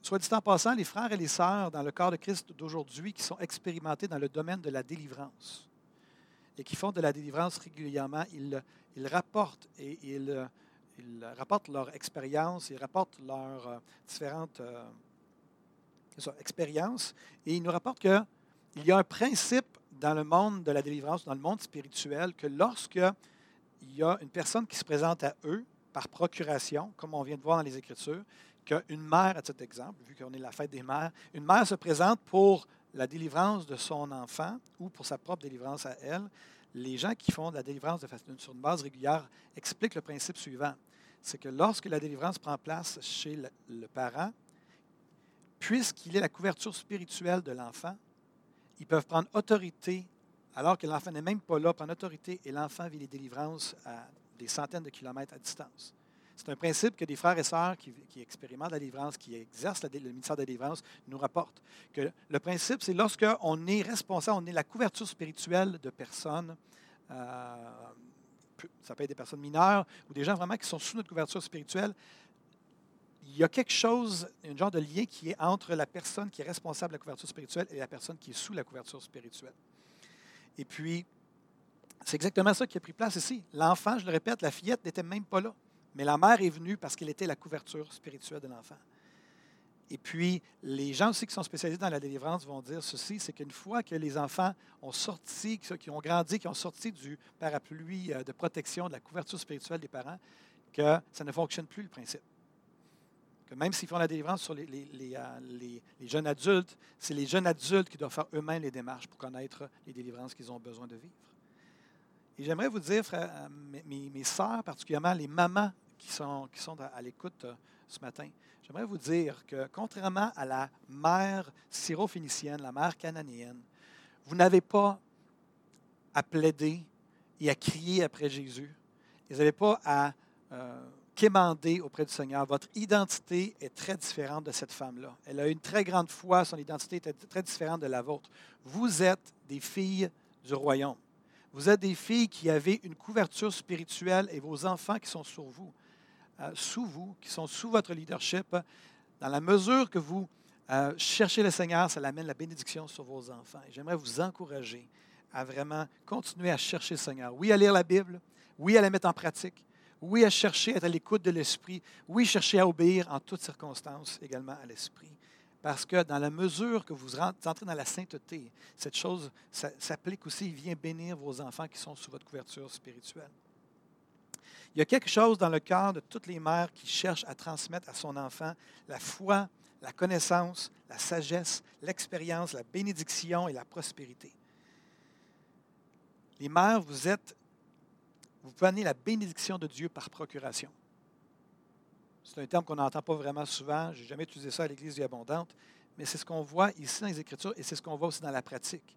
soit dit en passant, les frères et les sœurs dans le corps de Christ d'aujourd'hui qui sont expérimentés dans le domaine de la délivrance et qui font de la délivrance régulièrement, ils, rapportent et ils, ils, rapportent leur expérience, ils rapportent leurs euh, différentes euh, expériences et ils nous rapportent qu'il y a un principe dans le monde de la délivrance, dans le monde spirituel, que lorsqu'il y a une personne qui se présente à eux par procuration, comme on vient de voir dans les Écritures, qu'une mère, à cet exemple, vu qu'on est la fête des mères, une mère se présente pour la délivrance de son enfant ou pour sa propre délivrance à elle, les gens qui font de la délivrance sur une base régulière expliquent le principe suivant. C'est que lorsque la délivrance prend place chez le parent, puisqu'il est la couverture spirituelle de l'enfant, ils peuvent prendre autorité, alors que l'enfant n'est même pas là, prendre autorité et l'enfant vit les délivrances à des centaines de kilomètres à distance. C'est un principe que des frères et sœurs qui, expérimentent la délivrance, qui exercent le ministère de la délivrance, nous rapportent. Que le principe, c'est lorsqu'on est responsable, on est la couverture spirituelle de personnes, euh, ça peut être des personnes mineures ou des gens vraiment qui sont sous notre couverture spirituelle, il y a quelque chose, un genre de lien qui est entre la personne qui est responsable de la couverture spirituelle et la personne qui est sous la couverture spirituelle. Et puis, c'est exactement ça qui a pris place ici. L'enfant, je le répète, la fillette n'était même pas là. Mais la mère est venue parce qu'elle était la couverture spirituelle de l'enfant. Et puis, les gens aussi qui sont spécialisés dans la délivrance vont dire ceci, c'est qu'une fois que les enfants ont sorti, qui ont grandi, qui ont sorti du parapluie euh, de protection, de la couverture spirituelle des parents, que ça ne fonctionne plus le principe que même s'ils font la délivrance sur les, euh, les, les, jeunes adultes, c'est les jeunes adultes qui doivent faire eux-mêmes les démarches pour connaître les délivrances qu'ils ont besoin de vivre. Et j'aimerais vous dire, frère, euh, mes, mes sœurs, particulièrement les mamans qui sont, qui sont à, l'écoute euh, ce matin, j'aimerais vous dire que contrairement à la mère syro-phénicienne, la mère cananéenne, vous n'avez pas à plaider et à crier après Jésus. Vous n'avez pas à quémander auprès du Seigneur. Votre identité est très différente de cette femme-là. Elle a une très grande foi, son identité est très différente de la vôtre. Vous êtes des filles du royaume. Vous êtes des filles qui avez une couverture spirituelle et vos enfants qui sont sur vous, euh, sous vous, qui sont sous votre leadership. Dans la mesure que vous euh, cherchez le Seigneur, ça amène la bénédiction sur vos enfants. J'aimerais vous encourager à vraiment continuer à chercher le Seigneur. Oui, à lire la Bible. Oui, à la mettre en pratique. Oui, à chercher à être à l'écoute de l'Esprit. Oui, chercher à obéir en toutes circonstances également à l'Esprit. Parce que dans la mesure que vous entrez dans la sainteté, cette chose s'applique aussi, il vient bénir vos enfants qui sont sous votre couverture spirituelle. Il y a quelque chose dans le cœur de toutes les mères qui cherchent à transmettre à son enfant la foi, la connaissance, la sagesse, l'expérience, la bénédiction et la prospérité. Les mères, vous êtes, vous prenez la bénédiction de Dieu par procuration. C'est un terme qu'on n'entend pas vraiment souvent. Je n'ai jamais utilisé ça à l'Église du Abondante, mais c'est ce qu'on voit ici dans les Écritures et c'est ce qu'on voit aussi dans la pratique.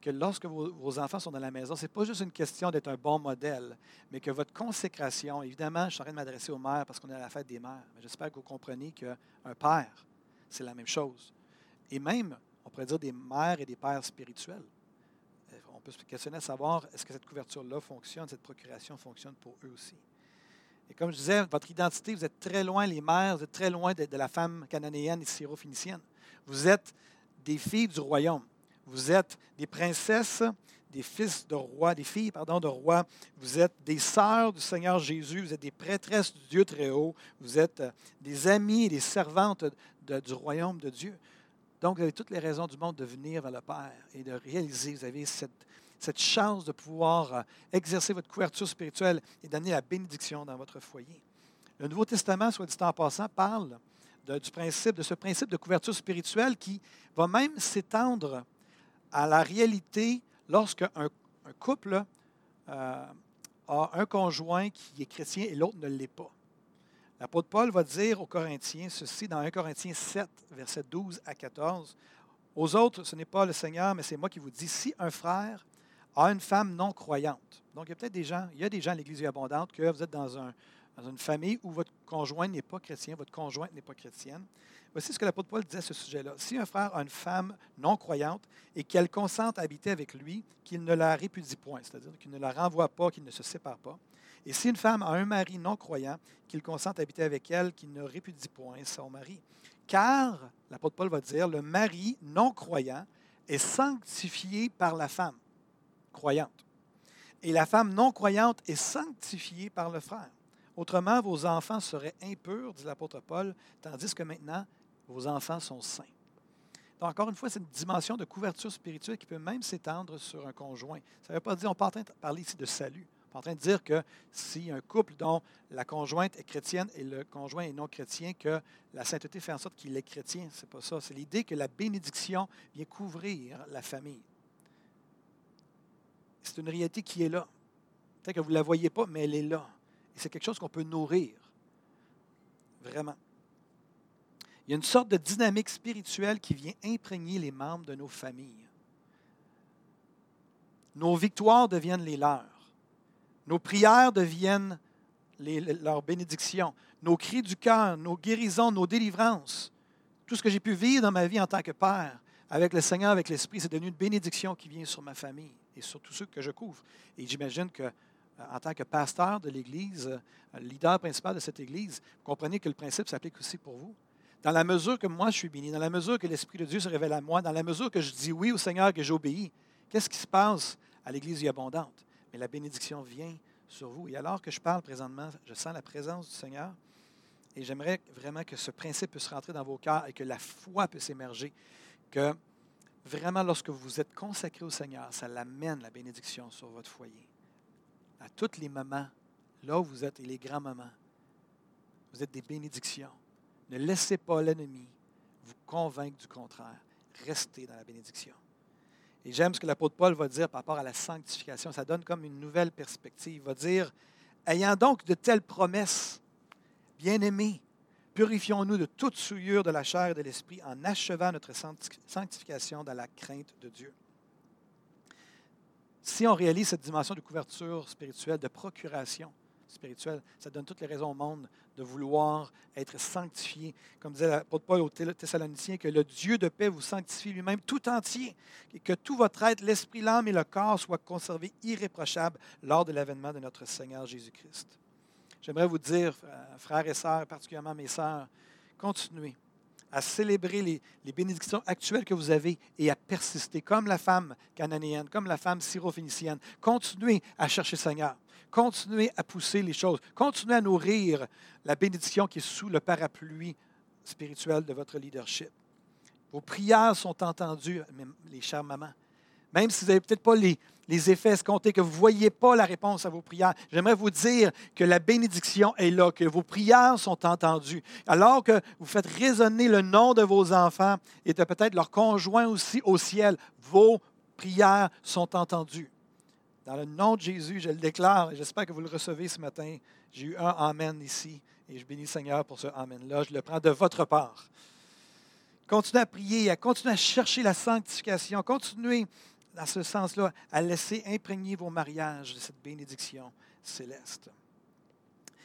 Que lorsque vos, enfants sont dans la maison, ce n'est pas juste une question d'être un bon modèle, mais que votre consécration, évidemment, je suis en train de m'adresser aux mères parce qu'on est à la fête des mères, mais j'espère que vous comprenez qu'un père, c'est la même chose. Et même, on pourrait dire des mères et des pères spirituels. Peut se questionner à savoir est-ce que cette couverture-là fonctionne, cette procuration fonctionne pour eux aussi. Et comme je disais, votre identité, vous êtes très loin, les mères, vous êtes très loin de, la femme cananéenne et syro-phénicienne. Vous êtes des filles du royaume. Vous êtes des princesses, des fils de rois, des filles, pardon, de rois. Vous êtes des sœurs du Seigneur Jésus. Vous êtes des prêtresses du Dieu très haut. Vous êtes euh, des amies et des servantes du royaume de Dieu. Donc, vous avez toutes les raisons du monde de venir vers le Père et de réaliser, vous avez cette, cette chance de pouvoir euh, exercer votre couverture spirituelle et donner la bénédiction dans votre foyer. Le Nouveau Testament, soit dit en passant, parle de, du principe, de ce principe de couverture spirituelle qui va même s'étendre à la réalité lorsque un, couple euh, a un conjoint qui est chrétien et l'autre ne l'est pas. L'apôtre Paul va dire aux Corinthiens ceci dans 1 Corinthiens 7, versets 12 à 14. Aux autres, ce n'est pas le Seigneur, mais c'est moi qui vous dis, si un frère à une femme non croyante. Donc, il y a peut-être des gens, il y a des gens à l'Église abondante que vous êtes dans, dans une famille où votre conjoint n'est pas chrétien, votre conjointe n'est pas chrétienne. Voici ce que l'apôtre Paul disait à ce sujet-là. Si un frère a une femme non croyante et qu'elle consente à habiter avec lui, qu'il ne la répudie point, c'est-à-dire qu'il ne la renvoie pas, qu'il ne se sépare pas. Et si une femme a un mari non croyant, qu'il consente à habiter avec elle, qu'il ne répudie point son mari. Car, l'apôtre Paul va dire, le mari non croyant est sanctifié par la femme croyante. Et la femme non croyante est sanctifiée par le frère. Autrement, vos enfants seraient impurs, dit l'apôtre Paul, tandis que maintenant, vos enfants sont saints. Donc, encore une fois, c'est une dimension de couverture spirituelle qui peut même s'étendre sur un conjoint. Ça ne veut pas dire, on n'est pas en train de parler ici de salut. On est en train de dire que si un couple dont la conjointe est chrétienne et le conjoint est non chrétien, que la sainteté fait en sorte qu'il est chrétien. Ce n'est pas ça. C'est l'idée que la bénédiction vient couvrir la famille c'est une réalité qui est là. Peut-être que vous ne la voyez pas, mais elle est là. Et c'est quelque chose qu'on peut nourrir. Vraiment. Il y a une sorte de dynamique spirituelle qui vient imprégner les membres de nos familles. Nos victoires deviennent les leurs. Nos prières deviennent leurs bénédictions. Nos cris du cœur, nos guérisons, nos délivrances. Tout ce que j'ai pu vivre dans ma vie en tant que père, avec le Seigneur, avec l'Esprit, c'est devenu une bénédiction qui vient sur ma famille et sur tous ceux que je couvre. Et j'imagine que, euh, en tant que pasteur de l'Église, euh, leader principal de cette Église, vous comprenez que le principe s'applique aussi pour vous. Dans la mesure que moi je suis béni, dans la mesure que l'Esprit de Dieu se révèle à moi, dans la mesure que je dis oui au Seigneur, que j'obéis, qu'est-ce qui se passe à l'Église abondante? Mais la bénédiction vient sur vous. Et alors que je parle présentement, je sens la présence du Seigneur. Et j'aimerais vraiment que ce principe puisse rentrer dans vos cœurs et que la foi puisse émerger. Que vraiment, lorsque vous êtes consacré au Seigneur, ça l'amène la bénédiction sur votre foyer. À toutes les mamans, là où vous êtes, et les grands-mamans, vous êtes des bénédictions. Ne laissez pas l'ennemi vous convaincre du contraire. Restez dans la bénédiction. Et j'aime ce que l'apôtre Paul va dire par rapport à la sanctification. Ça donne comme une nouvelle perspective. Il va dire, ayant donc de telles promesses, bien-aimés, Purifions-nous de toute souillure de la chair et de l'esprit en achevant notre sanctification dans la crainte de Dieu. Si on réalise cette dimension de couverture spirituelle, de procuration, spirituelle. Ça donne toutes les raisons au monde de vouloir être sanctifié. Comme disait l'apôtre Paul aux Thessaloniciens, que le Dieu de paix vous sanctifie lui-même tout entier, et que tout votre être, l'esprit, l'âme et le corps soient conservés irréprochables lors de l'avènement de notre Seigneur Jésus-Christ. J'aimerais vous dire, frères et sœurs, particulièrement mes sœurs, continuez à célébrer les, bénédictions actuelles que vous avez et à persister, comme la femme cananéenne, comme la femme syrophénicienne. Continuez à chercher Seigneur. Continuez à pousser les choses. Continuez à nourrir la bénédiction qui est sous le parapluie spirituel de votre leadership. Vos prières sont entendues, les chères mamans. Même si vous n'avez peut-être pas les, effets escomptés, que vous ne voyez pas la réponse à vos prières. J'aimerais vous dire que la bénédiction est là, que vos prières sont entendues. Alors que vous faites résonner le nom de vos enfants et de peut-être leur conjoint aussi au ciel, vos prières sont entendues. Dans le nom de Jésus, je le déclare et j'espère que vous le recevez ce matin. J'ai eu un Amen ici et je bénis le Seigneur pour ce Amen-là. Je le prends de votre part. Continuez à prier, continuez à chercher la sanctification, continuez dans ce sens-là, à laisser imprégner vos mariages de cette bénédiction céleste.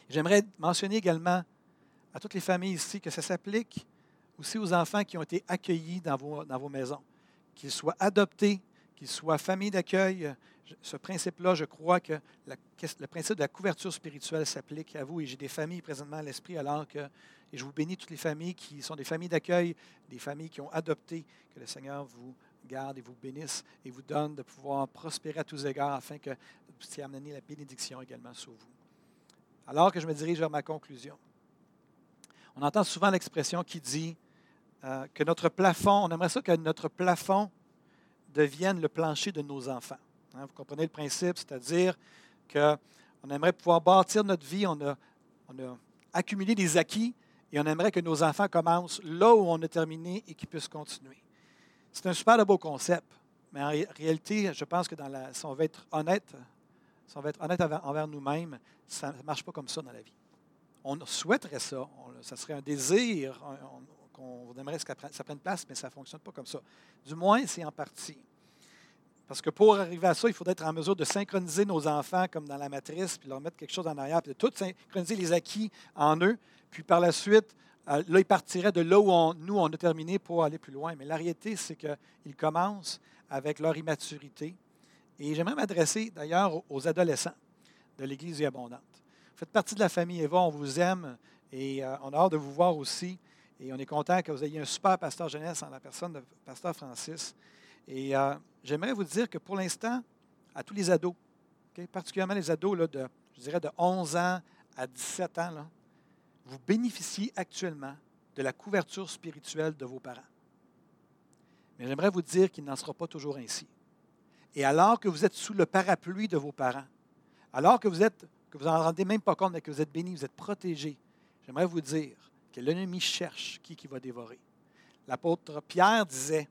J'aimerais mentionner également à toutes les familles ici que ça s'applique aussi aux enfants qui ont été accueillis dans vos, dans vos maisons, qu'ils soient adoptés, qu'ils soient familles d'accueil. Ce principe-là, je crois que le principe de la couverture spirituelle s'applique à vous et j'ai des familles présentement à l'esprit alors que, et je vous bénis toutes les familles qui sont des familles d'accueil, des familles qui ont adopté, que le Seigneur vous garde et vous bénisse et vous donne de pouvoir prospérer à tous égards afin que vous puissiez amener la bénédiction également sur vous. Alors que je me dirige vers ma conclusion, on entend souvent l'expression qui dit euh, que notre plafond, on aimerait ça que notre plafond devienne le plancher de nos enfants. Hein, vous comprenez le principe, c'est-à-dire qu'on aimerait pouvoir bâtir notre vie, on a, on a accumulé des acquis et on aimerait que nos enfants commencent là où on a terminé et qu'ils puissent continuer. C'est un super beau concept, mais en réalité, je pense que si on veut être honnête, si on veut être honnête envers nous-mêmes, ça ne marche pas comme ça dans la vie. On souhaiterait ça, ça serait un désir qu'on aimerait que ça prenne place, mais ça ne fonctionne pas comme ça. Du moins, c'est en partie. Parce que pour arriver à ça, il faudrait être en mesure de synchroniser nos enfants comme dans la matrice, puis leur mettre quelque chose en arrière, puis de tout synchroniser les acquis en eux, puis par la suite là, ils partiraient de là où nous, on a terminé pour aller plus loin. Mais la réalité, c'est qu'ils commencent avec leur immaturité. Et j'aimerais m'adresser d'ailleurs aux adolescents de l'Église abondante. Vous faites partie de la famille Eva, on vous aime et euh, on a hâte de vous voir aussi. Et on est content que vous ayez un super pasteur jeunesse en la personne de pasteur Francis. Et euh, j'aimerais vous dire que pour l'instant, à tous les ados, particulièrement les ados là, de, je dirais, de 11 ans à 17 ans, là, vous bénéficiez actuellement de la couverture spirituelle de vos parents. Mais j'aimerais vous dire qu'il n'en sera pas toujours ainsi. Et alors que vous êtes sous le parapluie de vos parents, alors que vous êtes, que vous n'en rendez même pas compte, mais que vous êtes bénis, vous êtes protégés, j'aimerais vous dire que l'ennemi cherche qui qui va dévorer. L'apôtre Pierre disait,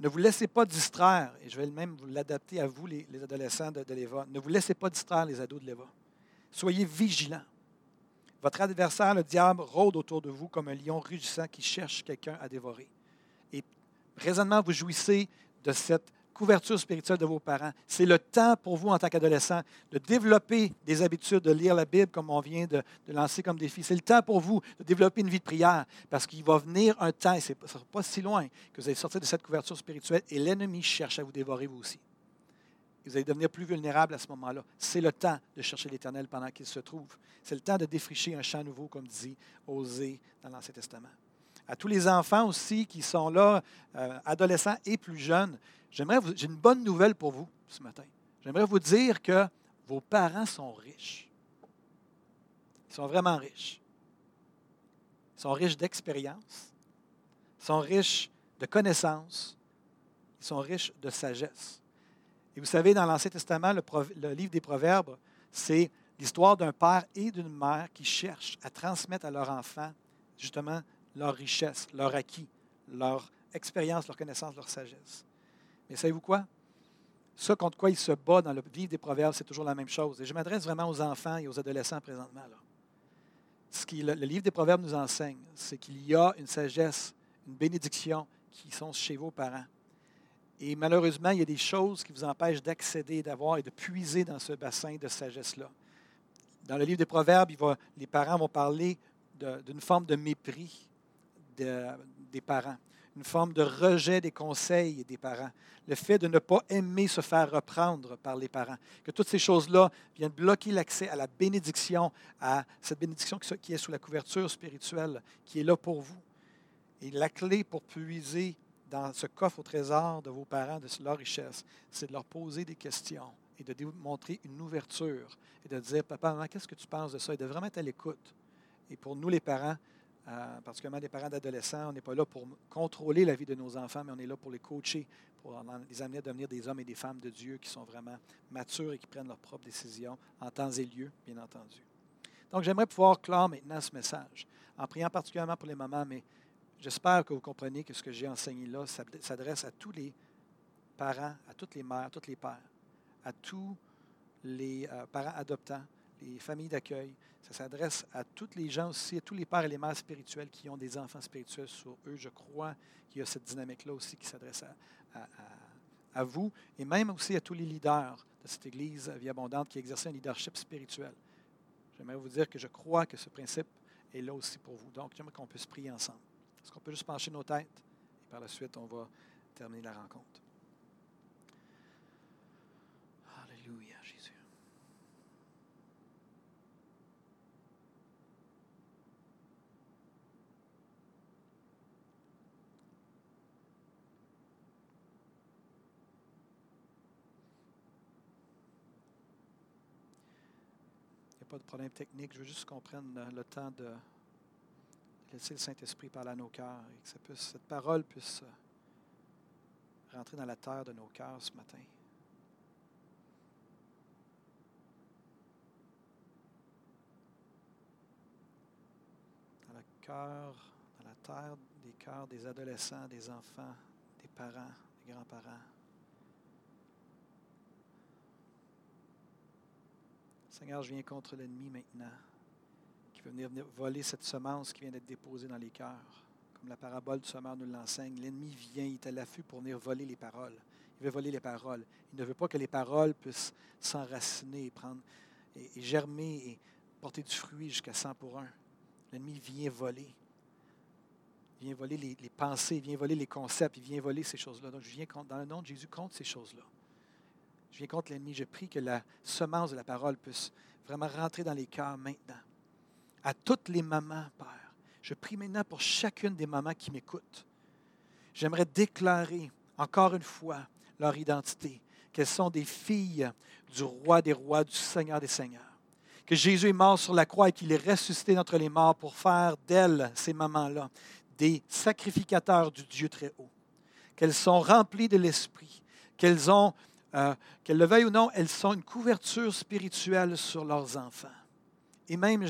ne vous laissez pas distraire, et je vais même vous l'adapter à vous, les, adolescents de, de l'Éva, ne vous laissez pas distraire les ados de l'Éva. Soyez vigilants. Votre adversaire, le diable, rôde autour de vous comme un lion rugissant qui cherche quelqu'un à dévorer. Et présentement, vous jouissez de cette couverture spirituelle de vos parents. C'est le temps pour vous, en tant qu'adolescent, de développer des habitudes, de lire la Bible comme on vient de, lancer comme défi. C'est le temps pour vous de développer une vie de prière parce qu'il va venir un temps, et ce ne sera pas si loin, que vous allez sortir de cette couverture spirituelle et l'ennemi cherche à vous dévorer vous aussi vous allez devenir plus vulnérable à ce moment-là. C'est le temps de chercher l'Éternel pendant qu'il se trouve. C'est le temps de défricher un champ nouveau, comme dit Osée dans l'Ancien Testament. À tous les enfants aussi qui sont là, euh, adolescents et plus jeunes, j'aimerais j'ai une bonne nouvelle pour vous ce matin. J'aimerais vous dire que vos parents sont riches. Ils sont vraiment riches. Ils sont riches d'expérience. Ils sont riches de connaissances. Ils sont riches de sagesse. Et vous savez, dans l'Ancien Testament, le, livre des Proverbes, c'est l'histoire d'un père et d'une mère qui cherchent à transmettre à leur enfant justement leur richesse, leur acquis, leur expérience, leur connaissance, leur sagesse. Mais savez-vous quoi? Ce contre quoi il se bat dans le livre des Proverbes, c'est toujours la même chose. Et je m'adresse vraiment aux enfants et aux adolescents présentement. Ce que le livre des Proverbes nous enseigne, c'est qu'il y a une sagesse, une bénédiction qui sont chez vos parents. Et malheureusement, il y a des choses qui vous empêchent d'accéder, d'avoir et de puiser dans ce bassin de sagesse-là. Dans le livre des Proverbes, les parents vont parler d'une forme de mépris de- des parents, une forme de rejet des conseils des parents, le fait de ne pas aimer se faire reprendre par les parents, que toutes ces choses-là viennent bloquer l'accès à la bénédiction, à cette bénédiction qui est sous la couverture spirituelle, qui est là pour vous. Et la clé pour puiser dans ce coffre au trésor de vos parents, de leur richesse, c'est de leur poser des questions et de démontrer une ouverture et de dire, papa, maman, qu'est-ce que tu penses de ça? Et de vraiment être à l'écoute. Et pour nous, les parents, euh, particulièrement les parents d'adolescents, on n'est pas là pour contrôler la vie de nos enfants, mais on est là pour les coacher, pour les amener à devenir des hommes et des femmes de Dieu qui sont vraiment matures et qui prennent leurs propres décisions en temps et lieu, bien entendu. Donc, j'aimerais pouvoir clore maintenant ce message en priant particulièrement pour les mamans, mais j'espère que vous comprenez que ce que j'ai enseigné là s'ad- s'adresse à tous les parents, à toutes les mères, à tous les pères, à tous les euh, parents adoptants, les familles d'accueil. Ça s'adresse à tous les gens aussi, à tous les pères et les mères spirituels qui ont des enfants spirituels sur eux. Je crois qu'il y a cette dynamique-là aussi qui s'adresse à vous et même aussi à tous les leaders de cette Église Vie Abondante qui exercent un leadership spirituel. J'aimerais vous dire que je crois que ce principe est là aussi pour vous. Donc, j'aimerais qu'on puisse prier ensemble. Est-ce qu'on peut juste pencher nos têtes et par la suite, on va terminer la rencontre. Alléluia, Jésus. Il n'y a pas de problème technique. Je veux juste qu'on prenne le- temps de laisser le Saint-Esprit parler à nos cœurs et que cette parole puisse euh, rentrer dans la terre de nos cœurs ce matin. Dans le cœur, dans la terre des cœurs des adolescents, des enfants, des parents, des grands-parents. Seigneur, je viens contre l'ennemi maintenant, veut venir voler cette semence qui vient d'être déposée dans les cœurs. Comme la parabole du semeur nous l'enseigne, l'ennemi vient, il est à l'affût pour venir voler les paroles. Il veut voler les paroles. Il ne veut pas que les paroles puissent s'enraciner et, prendre, et, germer et porter du fruit jusqu'à 100 pour 1. L'ennemi vient voler. Il vient voler les, pensées, il vient voler les concepts, il vient voler ces choses-là. Donc, je viens dans le nom de Jésus contre ces choses-là. Je viens contre l'ennemi. Je prie que la semence de la parole puisse vraiment rentrer dans les cœurs maintenant. À toutes les mamans, Père. Je prie maintenant pour chacune des mamans qui m'écoutent. J'aimerais déclarer encore une fois leur identité, qu'elles sont des filles du roi des rois, du Seigneur des seigneurs. Que Jésus est mort sur la croix et qu'il est ressuscité d'entre les morts pour faire d'elles, ces mamans-là, des sacrificateurs du Dieu très haut. Qu'elles sont remplies de l'Esprit, qu'elles ont euh, qu'elles le veuillent ou non, elles sont une couverture spirituelle sur leurs enfants. Et même,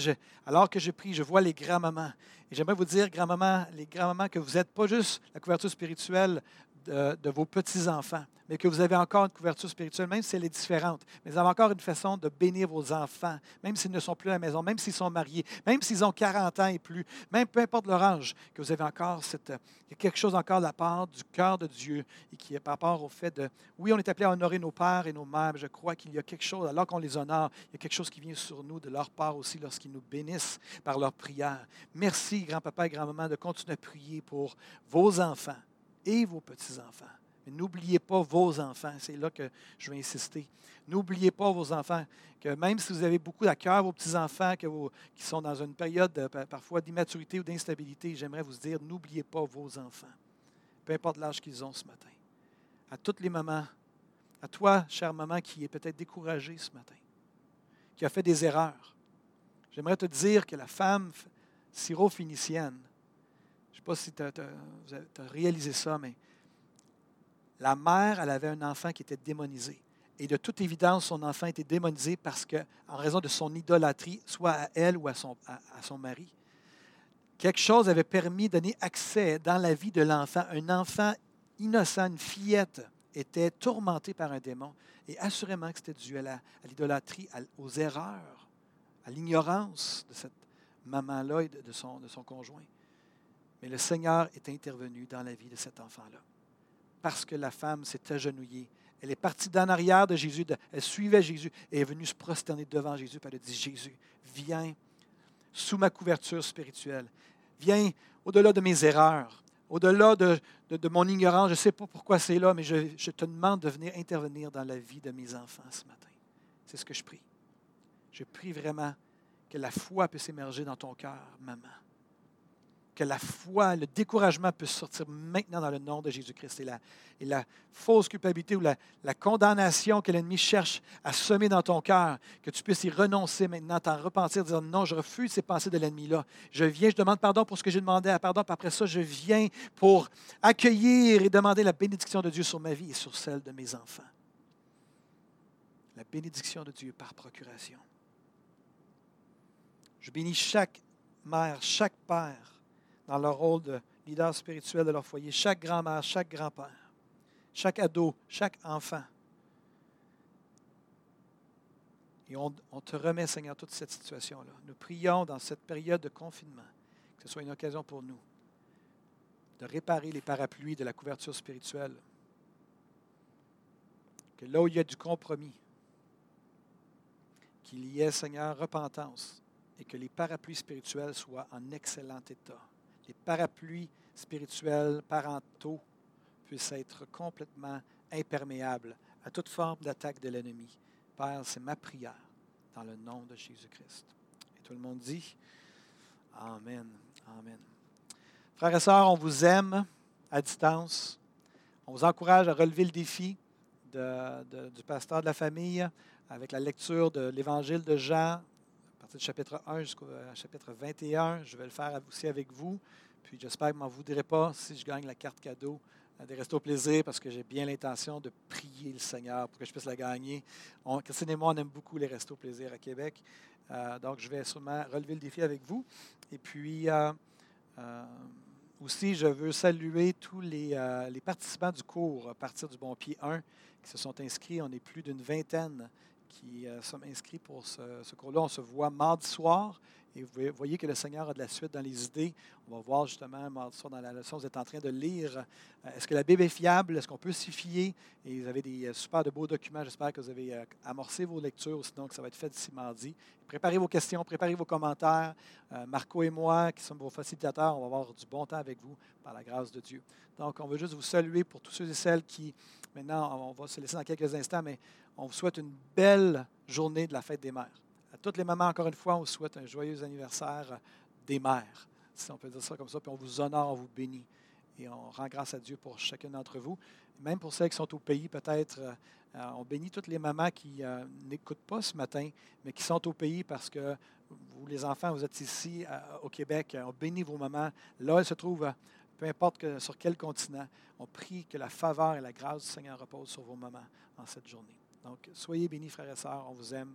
alors que je prie, je vois les grands-mamans. Et j'aimerais vous dire, grand-maman, les grands-mamans, que vous n'êtes pas juste la couverture spirituelle de, vos petits-enfants, mais que vous avez encore une couverture spirituelle, même si elle est différente. Mais vous avez encore une façon de bénir vos enfants, même s'ils ne sont plus à la maison, même s'ils sont mariés, même s'ils ont 40 ans et plus, même peu importe leur âge, que vous avez encore cette, quelque chose encore de la part du cœur de Dieu et qui est par rapport au fait de, oui, on est appelé à honorer nos pères et nos mères, mais je crois qu'il y a quelque chose, alors qu'on les honore, il y a quelque chose qui vient sur nous de leur part aussi lorsqu'ils nous bénissent par leur prière. Merci, grand-papa et grand-maman, de continuer à prier pour vos enfants et vos petits-enfants. Mais n'oubliez pas vos enfants, c'est là que je vais insister. N'oubliez pas vos enfants, que même si vous avez beaucoup à cœur, vos petits-enfants qui sont dans une période euh, pa- parfois d'immaturité ou d'instabilité, j'aimerais vous dire, n'oubliez pas vos enfants, peu importe l'âge qu'ils ont ce matin. À toutes les mamans, à toi, chère maman, qui est peut-être découragée ce matin, qui a fait des erreurs, j'aimerais te dire que la femme syro-phénicienne, sais pas si tu as, réalisé ça, mais la mère, elle avait un enfant qui était démonisé. Et de toute évidence, son enfant était démonisé parce que, en raison de son idolâtrie, soit à elle ou à son, mari, quelque chose avait permis de donner accès dans la vie de l'enfant. Un enfant innocent, une fillette, était tourmenté par un démon. Et assurément que c'était dû à l'idolâtrie, aux erreurs, à l'ignorance de cette maman-là et de son conjoint. Mais le Seigneur est intervenu dans la vie de cet enfant-là. Parce que la femme s'est agenouillée, Elle est partie d'en arrière de Jésus, elle suivait Jésus et est venue se prosterner devant Jésus. Puis elle a dit Jésus, viens sous ma couverture spirituelle. Viens au-delà de mes erreurs, au-delà de, mon ignorance. Je ne sais pas pourquoi c'est là, mais je, je te demande de venir intervenir dans la vie de mes enfants ce matin. C'est ce que je prie. Je prie vraiment que la foi puisse émerger dans ton cœur, maman que la foi, le découragement puisse sortir maintenant dans le nom de Jésus-Christ. Et la, fausse culpabilité ou la, la condamnation que l'ennemi cherche à semer dans ton cœur, que tu puisses y renoncer maintenant, t'en repentir, dire non, je refuse ces pensées de l'ennemi-là. Je viens, je demande pardon pour ce que j'ai demandé à pardon, puis après ça, je viens pour accueillir et demander la bénédiction de Dieu sur ma vie et sur celle de mes enfants. La bénédiction de Dieu par procuration. Je bénis chaque mère, chaque père dans leur rôle de leader spirituel de leur foyer, chaque grand-mère, chaque grand-père, chaque ado, chaque enfant. Et on, te remet, Seigneur, toute cette situation-là. Nous prions dans cette période de confinement que ce soit une occasion pour nous de réparer les parapluies de la couverture spirituelle. Que là où il y a du compromis, qu'il y ait, Seigneur, repentance et que les parapluies spirituels soient en excellent état les parapluies spirituels parentaux puissent être complètement imperméables à toute forme d'attaque de l'ennemi. Père, c'est ma prière dans le nom de Jésus-Christ. Et tout le monde dit Amen. Amen. Frères et sœurs, on vous aime à distance. On vous encourage à relever le défi du pasteur de la famille avec la lecture de l'Évangile de Jean du chapitre 1 jusqu'au euh, chapitre 21. Je vais le faire aussi avec vous. Puis j'espère que ne m'en voudrez pas si je gagne la carte cadeau des Restos Plaisir parce que j'ai bien l'intention de prier le Seigneur pour que je puisse la gagner. Christine et moi, on aime beaucoup les Restos Plaisir à Québec. Euh, donc, je vais sûrement relever le défi avec vous. Et puis, euh, aussi, je veux saluer tous les, les, participants du cours à partir du Bon Pied 1 qui se sont inscrits. On est plus d'une vingtaine qui euh, sommes inscrits pour ce, cours-là. On se voit mardi soir et vous voyez que le Seigneur a de la suite dans les idées. On va voir justement dans la leçon, vous êtes en train de lire. Euh, est-ce que la Bible est fiable? Est-ce qu'on peut s'y fier? Et vous avez des euh, super de beaux documents. J'espère que vous avez amorcé vos lectures, sinon que ça va être fait d'ici mardi. Préparez vos questions, préparez vos commentaires. Marco et moi, qui sommes vos facilitateurs, on va avoir du bon temps avec vous par la grâce de Dieu. Donc, on veut juste vous saluer pour tous ceux et celles qui, maintenant, on va se laisser dans quelques instants, mais on vous souhaite une belle journée de la fête des mères. Toutes les mamans, encore une fois, on souhaite un joyeux anniversaire des mères, si on peut dire ça comme ça, puis on vous honore, on vous bénit. Et on rend grâce à Dieu pour chacun d'entre vous. Même pour celles qui sont au pays, peut-être, euh, on bénit toutes les mamans qui euh, n'écoutent pas ce matin, mais qui sont au pays parce que vous, les enfants, vous êtes ici euh, au Québec. On bénit vos mamans. Là, elles se trouvent, peu importe sur quel continent. On prie que la faveur et la grâce du Seigneur reposent sur vos mamans en cette journée. Donc, soyez bénis, frères et sœurs. On vous aime